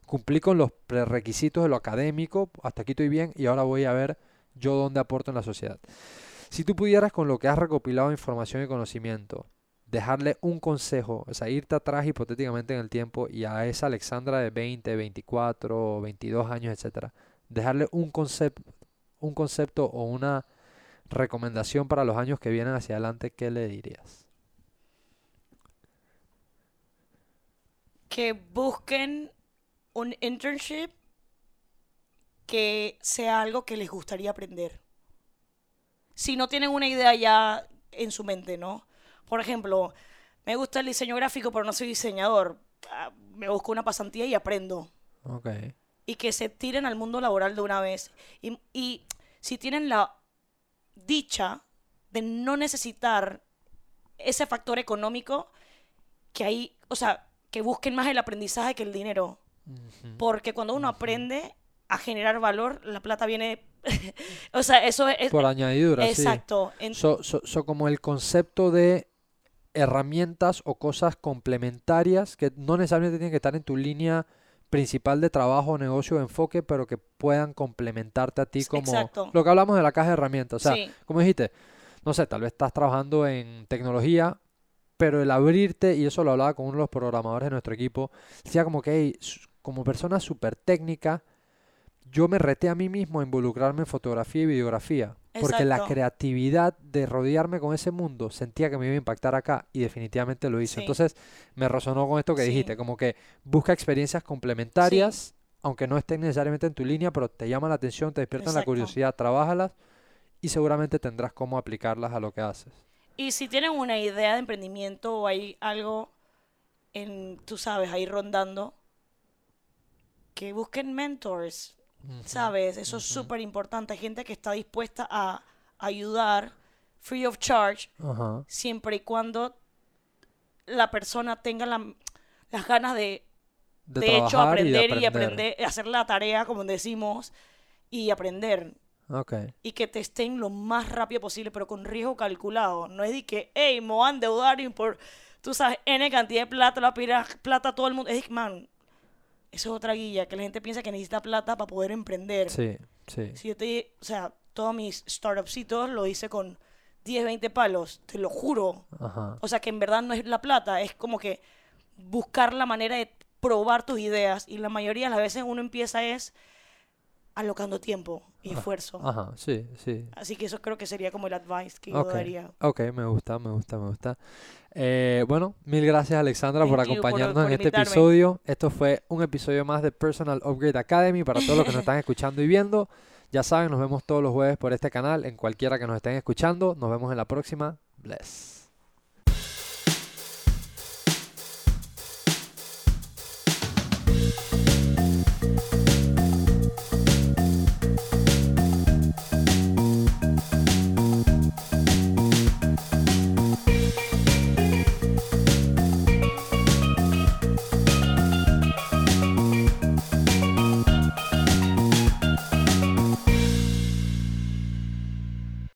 cumplí con los prerequisitos de lo académico, hasta aquí estoy bien, y ahora voy a ver yo dónde aporto en la sociedad. Si tú pudieras con lo que has recopilado información y conocimiento, dejarle un consejo, o sea, irte atrás hipotéticamente en el tiempo y a esa Alexandra de 20, 24, 22 años, etcétera, dejarle un concepto, un concepto o una recomendación para los años que vienen hacia adelante, ¿qué le dirías? Que busquen un internship que sea algo que les gustaría aprender. Si no tienen una idea ya en su mente, ¿no? Por ejemplo, me gusta el diseño gráfico, pero no soy diseñador. Ah, Me busco una pasantía y aprendo. Ok, Y que se tiren al mundo laboral de una vez. Y, y si tienen la dicha de no necesitar ese factor económico, que ahí, o sea, que busquen más el aprendizaje que el dinero. Porque cuando uno aprende a generar valor, la plata viene, o sea, eso es... Por añadidura, sí. exacto. En- So, so- so como el concepto de herramientas o cosas complementarias que no necesariamente tienen que estar en tu línea principal de trabajo, negocio o enfoque, pero que puedan complementarte a ti como Exacto. lo que hablamos de la caja de herramientas. O sea, sí, como dijiste, no sé, tal vez estás trabajando en tecnología, pero el abrirte, y eso lo hablaba con uno de los programadores de nuestro equipo, decía como que "Hey, como persona súper técnica, yo me reté a mí mismo a involucrarme en fotografía y videografía, porque la creatividad de rodearme con ese mundo sentía que me iba a impactar acá y definitivamente lo hice. Sí. Entonces me resonó con esto que Sí. dijiste, como que busca experiencias complementarias, aunque no estén necesariamente en tu línea, pero te llaman la atención, te despiertan la curiosidad, trabájalas y seguramente tendrás cómo aplicarlas a lo que haces. Y si tienen una idea de emprendimiento o hay algo en, tú sabes, ahí rondando, que busquen mentors, ¿sabes? Eso es súper importante. Hay gente que está dispuesta a ayudar free of charge siempre y cuando la persona tenga la- las ganas de, De, de hecho, trabajar y de aprender y aprender. aprender, hacer la tarea, como decimos, y aprender. Ok. y que te estén lo más rápido posible, pero con riesgo calculado. No es de que, hey, me voy a endeudar y por, tú sabes, N cantidad de plata, le voy a pedir a- plata a todo el mundo. Es de que, man, eso es otra guía, que la gente piensa que necesita plata para poder emprender. Sí, sí. Si yo te, o sea, todos mis startupsitos lo hice con 10, 20 palos, te lo juro. Ajá. O sea, que en verdad no es la plata, es como que buscar la manera de probar tus ideas y la mayoría de las veces uno empieza es alocando tiempo y esfuerzo. Ajá, sí, sí. Así que eso creo que sería como el advice que yo daría. Ok, me gusta, me gusta, me gusta. Eh, bueno, mil gracias Alexandra por acompañarnos en este episodio. Esto fue un episodio más de Personal Upgrade Academy para todos los que nos están escuchando y viendo. Ya saben, nos vemos todos los jueves por este canal, en cualquiera que nos estén escuchando. Nos vemos en la próxima. Bless.